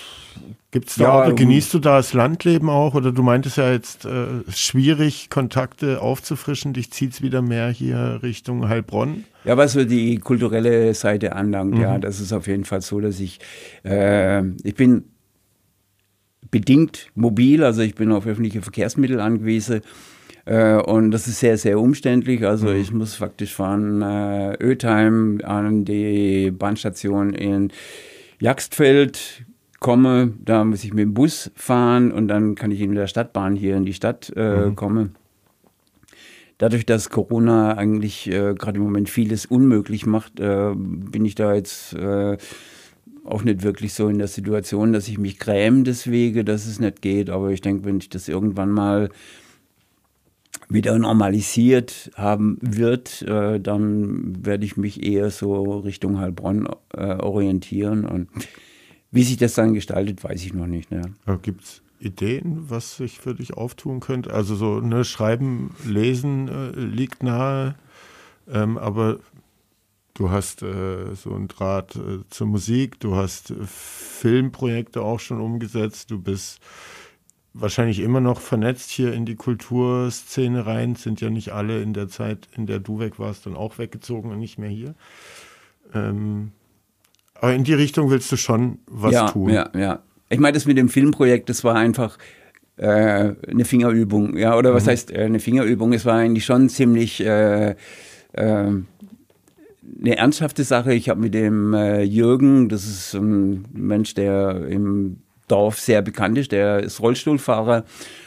es da ja, Orte, genießt du da das Landleben auch? Oder du meintest ja jetzt, äh, schwierig, Kontakte aufzufrischen, dich zieht es wieder mehr hier Richtung Heilbronn? Ja, was so die kulturelle Seite anlangt, mhm. ja, das ist auf jeden Fall so, dass ich, äh, ich bin bedingt mobil, also ich bin auf öffentliche Verkehrsmittel angewiesen. Äh, und das ist sehr, sehr umständlich. Also mhm. ich muss faktisch von äh, Ötheim an die Bahnstation in Jagstfeld komme, da muss ich mit dem Bus fahren und dann kann ich in der Stadtbahn hier in die Stadt äh, mhm. kommen. Dadurch, dass Corona eigentlich äh, gerade im Moment vieles unmöglich macht, äh, bin ich da jetzt äh, auch nicht wirklich so in der Situation, dass ich mich gräme deswegen, dass es nicht geht. Aber ich denke, wenn ich das irgendwann mal wieder normalisiert haben wird, äh, dann werde ich mich eher so Richtung Heilbronn äh, orientieren. Und wie sich das dann gestaltet, weiß ich noch nicht. Ne? Gibt es Ideen, was sich für dich auftun könnte? Also so ne, Schreiben, Lesen äh, liegt nahe, ähm, aber du hast äh, so einen Draht äh, zur Musik, du hast Filmprojekte auch schon umgesetzt, du bist wahrscheinlich immer noch vernetzt hier in die Kulturszene rein, sind ja nicht alle in der Zeit, in der du weg warst, dann auch weggezogen und nicht mehr hier. Ähm, aber in die Richtung willst du schon was ja, tun. Ja, ja. Ich meine, das mit dem Filmprojekt, das war einfach äh, eine Fingerübung, ja, oder was mhm. heißt äh, eine Fingerübung? Es war eigentlich schon ziemlich äh, äh eine ernsthafte Sache. Ich habe mit dem äh, Jürgen, das ist ein Mensch, der im Dorf sehr bekannt ist. Der ist Rollstuhlfahrer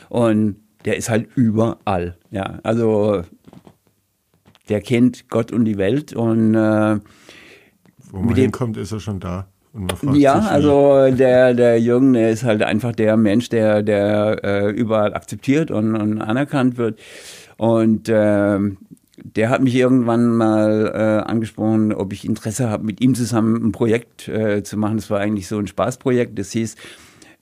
und der ist halt überall. Ja, also der kennt Gott und die Welt und äh, wo man hinkommt, ist er schon da. ja, also der, der Jürgen, der ist halt einfach der Mensch, der, der äh, überall akzeptiert und, und anerkannt wird. Und äh, der hat mich irgendwann mal äh, angesprochen, ob ich Interesse habe, mit ihm zusammen ein Projekt äh, zu machen. Das war eigentlich so ein Spaßprojekt. Das hieß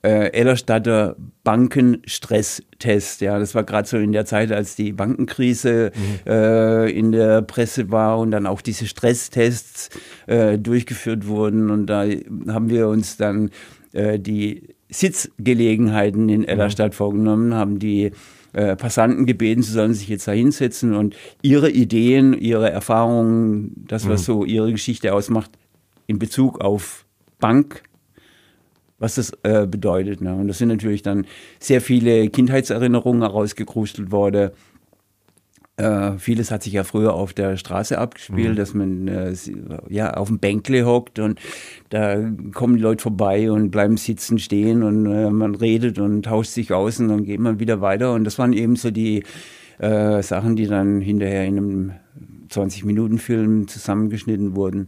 äh, Ellerstadter Bankenstresstest. Ja, das war gerade so in der Zeit, als die Bankenkrise mhm. äh, in der Presse war und dann auch diese Stresstests äh, durchgeführt wurden. Und da haben wir uns dann äh, die Sitzgelegenheiten in Ellerstadt mhm. vorgenommen, haben die äh, Passanten gebeten, sie sollen sich jetzt da hinsetzen und ihre Ideen, ihre Erfahrungen, das, was mhm. so ihre Geschichte ausmacht, in Bezug auf Bank was das äh, bedeutet. Ne? Und das sind natürlich dann sehr viele Kindheitserinnerungen herausgekrustelt worden. Äh, vieles hat sich ja früher auf der Straße abgespielt, mhm. dass man äh, ja auf dem Bänkle hockt und da kommen die Leute vorbei und bleiben sitzen, stehen und äh, man redet und tauscht sich aus und dann geht man wieder weiter. Und das waren eben so die äh, Sachen, die dann hinterher in einem 20-Minuten-Film zusammengeschnitten wurden.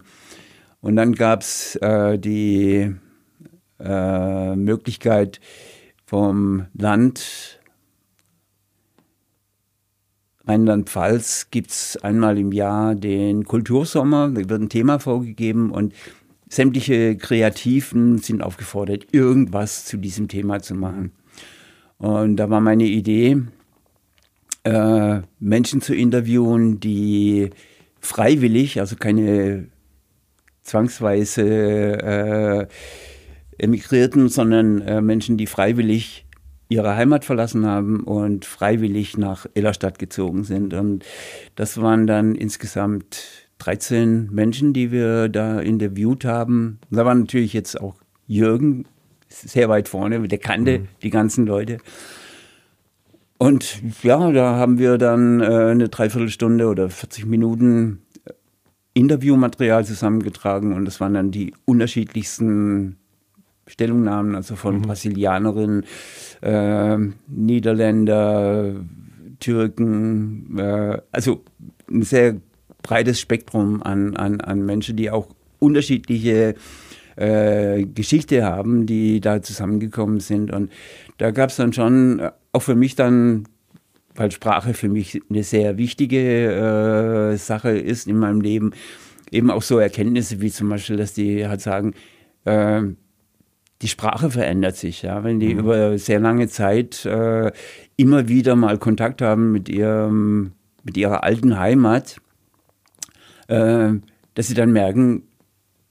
Und dann gab es äh, die äh, Möglichkeit vom Land Rheinland-Pfalz gibt es einmal im Jahr den Kultursommer, da wird ein Thema vorgegeben und sämtliche Kreativen sind aufgefordert, irgendwas zu diesem Thema zu machen. Und da war meine Idee, äh, Menschen zu interviewen, die freiwillig, also keine zwangsweise äh, Emigrierten, sondern äh, Menschen, die freiwillig ihre Heimat verlassen haben und freiwillig nach Ellerstadt gezogen sind. Und das waren dann insgesamt 13 Menschen, die wir da interviewt haben. Da war natürlich jetzt auch Jürgen sehr weit vorne, der kannte mhm. die ganzen Leute. Und ja, da haben wir dann äh, eine Dreiviertelstunde oder 40 Minuten äh, Interviewmaterial zusammengetragen und das waren dann die unterschiedlichsten Stellungnahmen, also von mhm. Brasilianerinnen, äh, Niederländer, Türken, äh, also ein sehr breites Spektrum an, an, an Menschen, die auch unterschiedliche äh, Geschichte haben, die da zusammengekommen sind. Und da gab es dann schon äh, auch für mich dann, weil Sprache für mich eine sehr wichtige äh, Sache ist in meinem Leben, eben auch so Erkenntnisse wie zum Beispiel, dass die halt sagen, äh, die Sprache verändert sich. Ja? Wenn die mhm. über sehr lange Zeit äh, immer wieder mal Kontakt haben mit, ihrem, mit ihrer alten Heimat, äh, dass sie dann merken,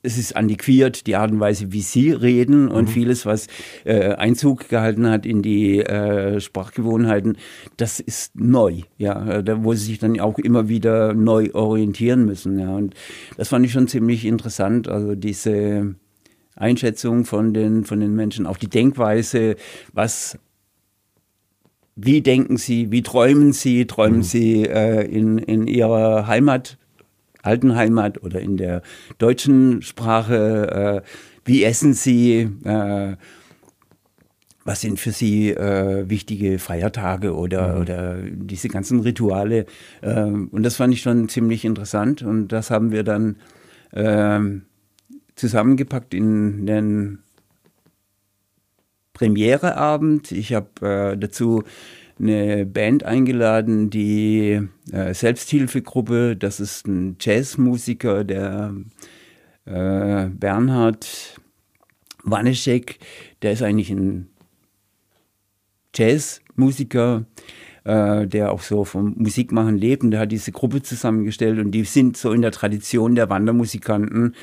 es ist antiquiert, die Art und Weise, wie sie reden und mhm. vieles, was äh, Einzug gehalten hat in die äh, Sprachgewohnheiten, das ist neu, ja, da wo sie sich dann auch immer wieder neu orientieren müssen, ja, und das fand ich schon ziemlich interessant, also diese Einschätzung von den, von den Menschen, auch die Denkweise, was wie denken Sie, wie träumen Sie? Träumen mhm. Sie äh, in, in Ihrer Heimat, alten Heimat oder in der deutschen Sprache? Äh, wie essen Sie? Äh, was sind für Sie äh, wichtige Feiertage oder, mhm. oder diese ganzen Rituale? Ähm, und das fand ich schon ziemlich interessant und das haben wir dann ähm, zusammengepackt in den Premiereabend. Ich habe äh, dazu eine Band eingeladen, die äh, Selbsthilfegruppe. Das ist ein Jazzmusiker, der äh, Bernhard Waneschek. Der ist eigentlich ein Jazzmusiker, äh, der auch so vom Musikmachen lebt. Und der hat diese Gruppe zusammengestellt und die sind so in der Tradition der Wandermusikanten.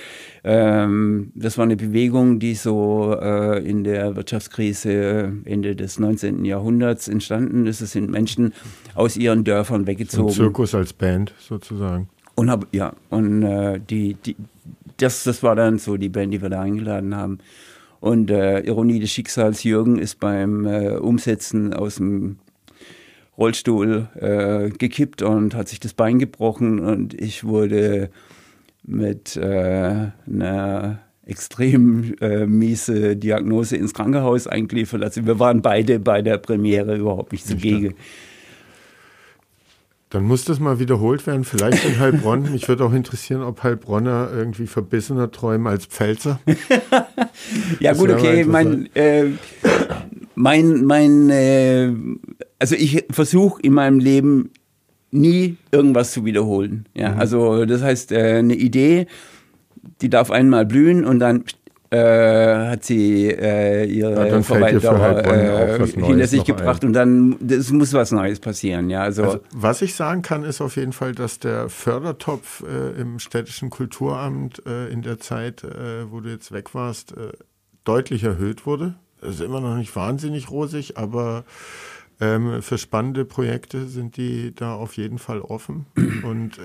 Ähm, das war eine Bewegung, die so äh, in der Wirtschaftskrise Ende des 19. Jahrhunderts entstanden ist. Es sind Menschen aus ihren Dörfern weggezogen. Ein Zirkus als Band sozusagen. Und hab, ja, und äh, die, die, das, das war dann so die Band, die wir da eingeladen haben. Und äh, Ironie des Schicksals, Jürgen ist beim äh, Umsetzen aus dem Rollstuhl äh, gekippt und hat sich das Bein gebrochen und ich wurde mit äh, einer extrem äh, miese Diagnose ins Krankenhaus eingeliefert. Also wir waren beide bei der Premiere überhaupt nicht zugegen. Dann muss das mal wiederholt werden, vielleicht in Heilbronn. Mich würde auch interessieren, ob Heilbronner irgendwie verbissener träumen als Pfälzer. ja, das gut, okay. Mein, äh, mein, mein äh, also ich versuche in meinem Leben nie irgendwas zu wiederholen. Ja, mhm. also das heißt, äh, eine Idee, die darf einmal blühen und dann äh, hat sie äh, ihre ja, Verweildauer äh, hinter sich gebracht ein. und dann es muss was Neues passieren. Ja, also, also, was ich sagen kann, ist auf jeden Fall, dass der Fördertopf äh, im städtischen Kulturamt äh, in der Zeit, äh, wo du jetzt weg warst, deutlich erhöht wurde. Es ist immer noch nicht wahnsinnig rosig, aber ähm, für spannende Projekte sind die da auf jeden Fall offen und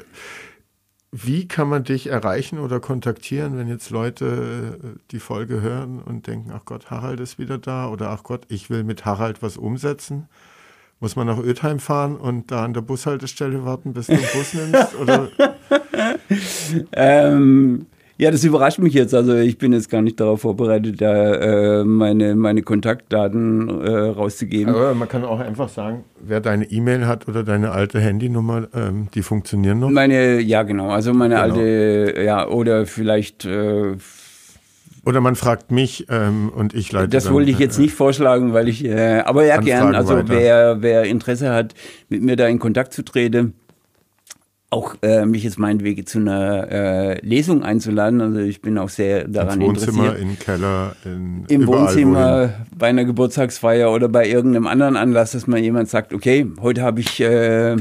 wie kann man dich erreichen oder kontaktieren, wenn jetzt Leute äh, die Folge hören und denken, ach Gott, Harald ist wieder da oder ach Gott, ich will mit Harald was umsetzen? Muss man nach Ötheim fahren und da an der Bushaltestelle warten, bis du den Bus nimmst? Ähm, ja, das überrascht mich jetzt. Also ich bin jetzt gar nicht darauf vorbereitet, da äh, meine, meine Kontaktdaten äh, rauszugeben. Aber man kann auch einfach sagen, wer deine E-Mail hat oder deine alte Handynummer, ähm, die funktionieren noch? Meine, ja genau. Also meine genau. alte, ja, oder vielleicht... Äh, oder man fragt mich ähm, und ich leite. Das dann, wollte ich jetzt äh, nicht vorschlagen, weil ich, äh, aber ja gern. Also wer, wer Interesse hat, mit mir da in Kontakt zu treten, auch äh, mich jetzt meinetwegen zu einer äh, Lesung einzuladen. Also ich bin auch sehr daran Ins Wohnzimmer, interessiert. Im Keller, in, im Wohnzimmer, wohin. bei einer Geburtstagsfeier oder bei irgendeinem anderen Anlass, dass mal jemand sagt, okay, heute habe ich äh,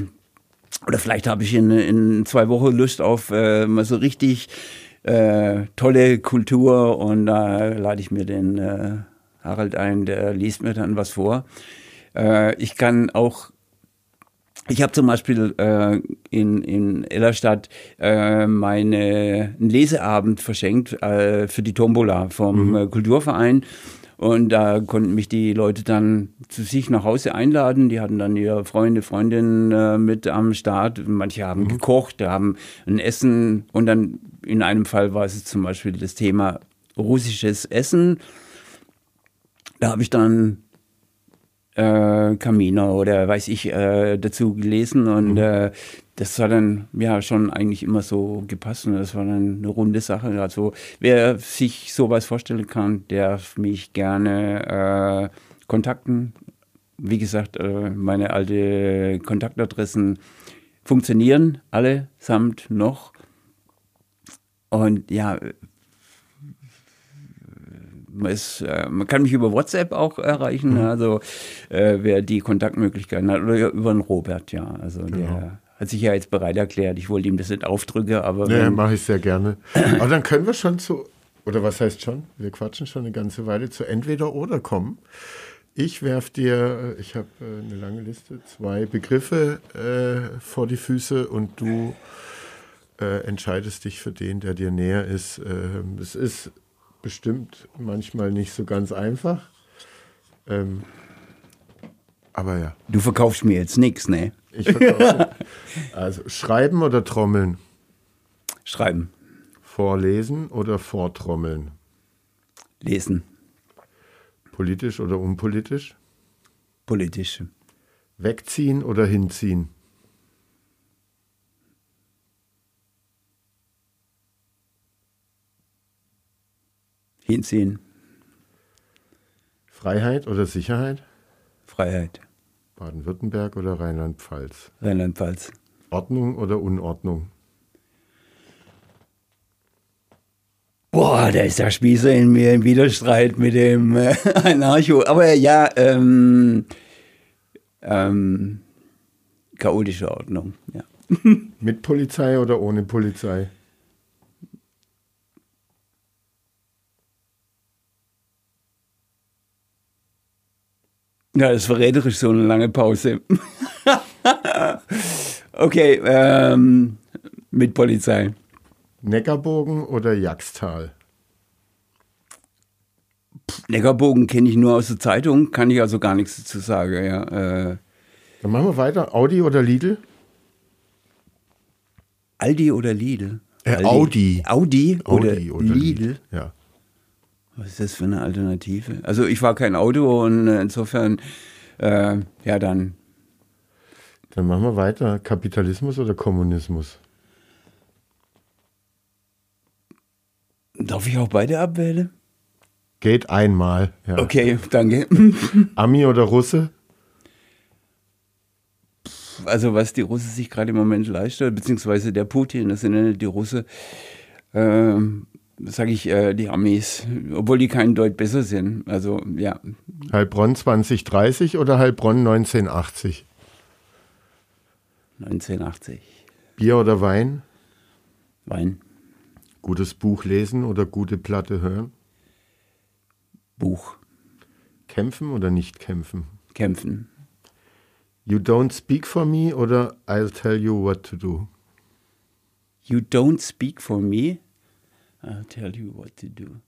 oder vielleicht habe ich in, in zwei Wochen Lust auf äh, mal so richtig äh, tolle Kultur und da lade ich mir den äh, Harald ein, der liest mir dann was vor. Ich kann auch ich habe zum Beispiel äh, in, in Ellerstadt äh, meine, einen Leseabend verschenkt äh, für die Tombola vom mhm. Äh, Kulturverein. Und da konnten mich die Leute dann zu sich nach Hause einladen. Die hatten dann ihre Freunde, Freundinnen äh, mit am Start. Manche haben mhm. gekocht, haben ein Essen. Und dann in einem Fall war es zum Beispiel das Thema russisches Essen. Da habe ich dann äh, Camino oder weiß ich äh, dazu gelesen und mhm. äh, das hat dann ja schon eigentlich immer so gepasst und das war dann eine runde Sache. Also wer sich sowas vorstellen kann, darf mich gerne äh, kontakten. Wie gesagt, äh, meine alte Kontaktadressen funktionieren allesamt noch. Und ja, es, äh, man kann mich über WhatsApp auch erreichen, mhm. also äh, wer die Kontaktmöglichkeiten hat, oder über den Robert, ja. Also genau. der hat sich ja jetzt bereit erklärt. Ich wollte ihm das nicht aufdrücken, aber. Ja, mache ich sehr gerne. aber dann können wir schon zu, oder was heißt schon? Wir quatschen schon eine ganze Weile zu entweder oder kommen. Ich werfe dir, äh, ich habe äh, eine lange Liste, zwei Begriffe äh, vor die Füße und du äh, entscheidest dich für den, der dir näher ist. Ähm, es ist bestimmt manchmal nicht so ganz einfach. Ähm, aber ja. Du verkaufst mir jetzt nichts, ne? Ich verkaufe. also schreiben oder trommeln? Schreiben. Vorlesen oder vortrommeln? Lesen. Politisch oder unpolitisch? Politisch. Wegziehen oder hinziehen? Hinziehen. Freiheit oder Sicherheit? Freiheit. Baden-Württemberg oder Rheinland-Pfalz? Rheinland-Pfalz. Ordnung oder Unordnung? Boah, da ist der Spießer in mir im Widerstreit mit dem äh, Anarcho. Aber ja, ähm, ähm, chaotische Ordnung, ja. mit Polizei oder ohne Polizei? Ja, das ist verräterisch, so eine lange Pause. okay, ähm, mit Polizei. Neckarbogen oder Jagstal? Neckarbogen kenne ich nur aus der Zeitung, kann ich also gar nichts dazu sagen. Ja, äh. Dann machen wir weiter. Audi oder Lidl? Aldi oder Lidl? Äh, Audi. Audi oder, Audi oder Lidl? Lidl? Ja. Was ist das für eine Alternative? Also ich war kein Auto und äh, insofern, äh, ja dann. Dann machen wir weiter. Kapitalismus oder Kommunismus? Darf ich auch beide abwählen? Geht einmal. Ja. Okay, danke. Ami oder Russe? Also was die Russen sich gerade im Moment leisten, beziehungsweise der Putin, das sind ja die Russen, ähm, sage ich, äh, die Armees, obwohl die keinen Deut besser sind. Also ja. Heilbronn 2030 oder Heilbronn 1980? 1980. Bier oder Wein? Wein. Gutes Buch lesen oder gute Platte hören? Buch. Kämpfen oder nicht kämpfen? Kämpfen. You don't speak for me oder I'll tell you what to do? You don't speak for me, I'll tell you what to do.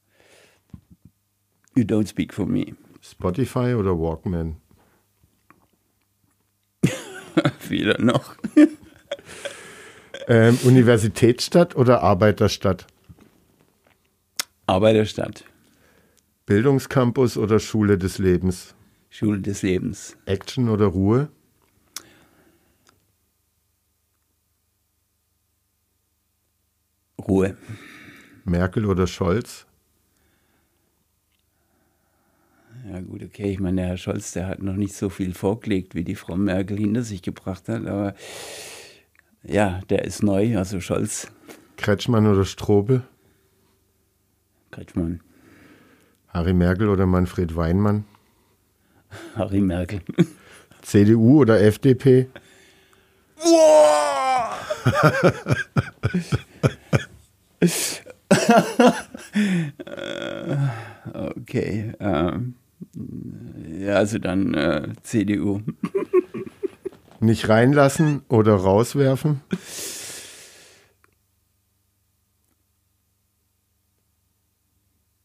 You don't speak for me. Spotify oder Walkman? Wieder noch. Ähm, Universitätsstadt oder Arbeiterstadt? Arbeiterstadt. Bildungscampus oder Schule des Lebens? Schule des Lebens. Action oder Ruhe? Ruhe. Merkel oder Scholz? Ja gut, okay, ich meine, der Herr Scholz, der hat noch nicht so viel vorgelegt, wie die Frau Merkel hinter sich gebracht hat, aber ja, der ist neu, also Scholz. Kretschmann oder Strobel? Kretschmann. Harry Merkel oder Manfred Weinmann? Harry Merkel. CDU oder FDP? okay. Ähm, ja, also dann äh, CDU. Nicht reinlassen oder rauswerfen?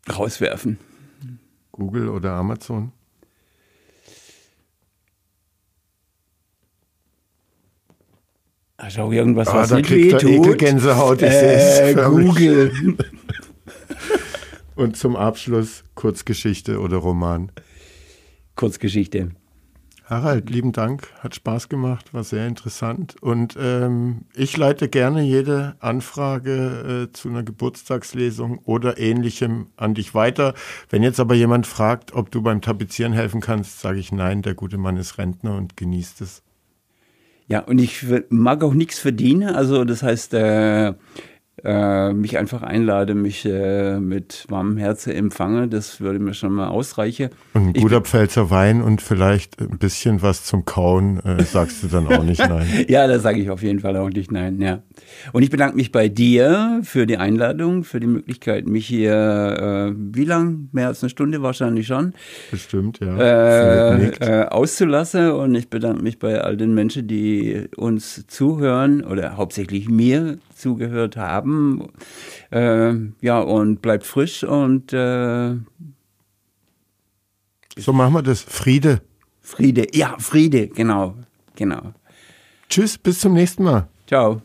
Rauswerfen. Google oder Amazon? Also irgendwas, Ah, was da nicht kriegt wehtut. Ekelgänsehaut. Ich Äh. Google. Und zum Abschluss Kurzgeschichte oder Roman. Kurzgeschichte. Harald, lieben Dank, hat Spaß gemacht, war sehr interessant. Und ähm, ich leite gerne jede Anfrage äh, zu einer Geburtstagslesung oder ähnlichem an dich weiter. Wenn jetzt aber jemand fragt, ob du beim Tapezieren helfen kannst, sage ich nein, der gute Mann ist Rentner und genießt es. Ja, und ich mag auch nichts verdienen. Also das heißt, äh, äh, mich einfach einlade, mich äh, mit warmem Herzen empfange, das würde mir schon mal ausreichen. Und ein Ich guter Pfälzer Wein und vielleicht ein bisschen was zum Kauen, äh, sagst du dann auch nicht nein. Ja, da sage ich auf jeden Fall auch nicht nein, ja. Und ich bedanke mich bei dir für die Einladung, für die Möglichkeit, mich hier, äh, wie lang? Mehr als eine Stunde wahrscheinlich schon, Bestimmt, ja. äh, äh, auszulassen. Und ich bedanke mich bei all den Menschen, die uns zuhören oder hauptsächlich mir zugehört haben. Äh, ja, und bleibt frisch und äh, so machen wir das. Friede. Friede. Ja, Friede, genau, genau. Tschüss, bis zum nächsten Mal. Ciao.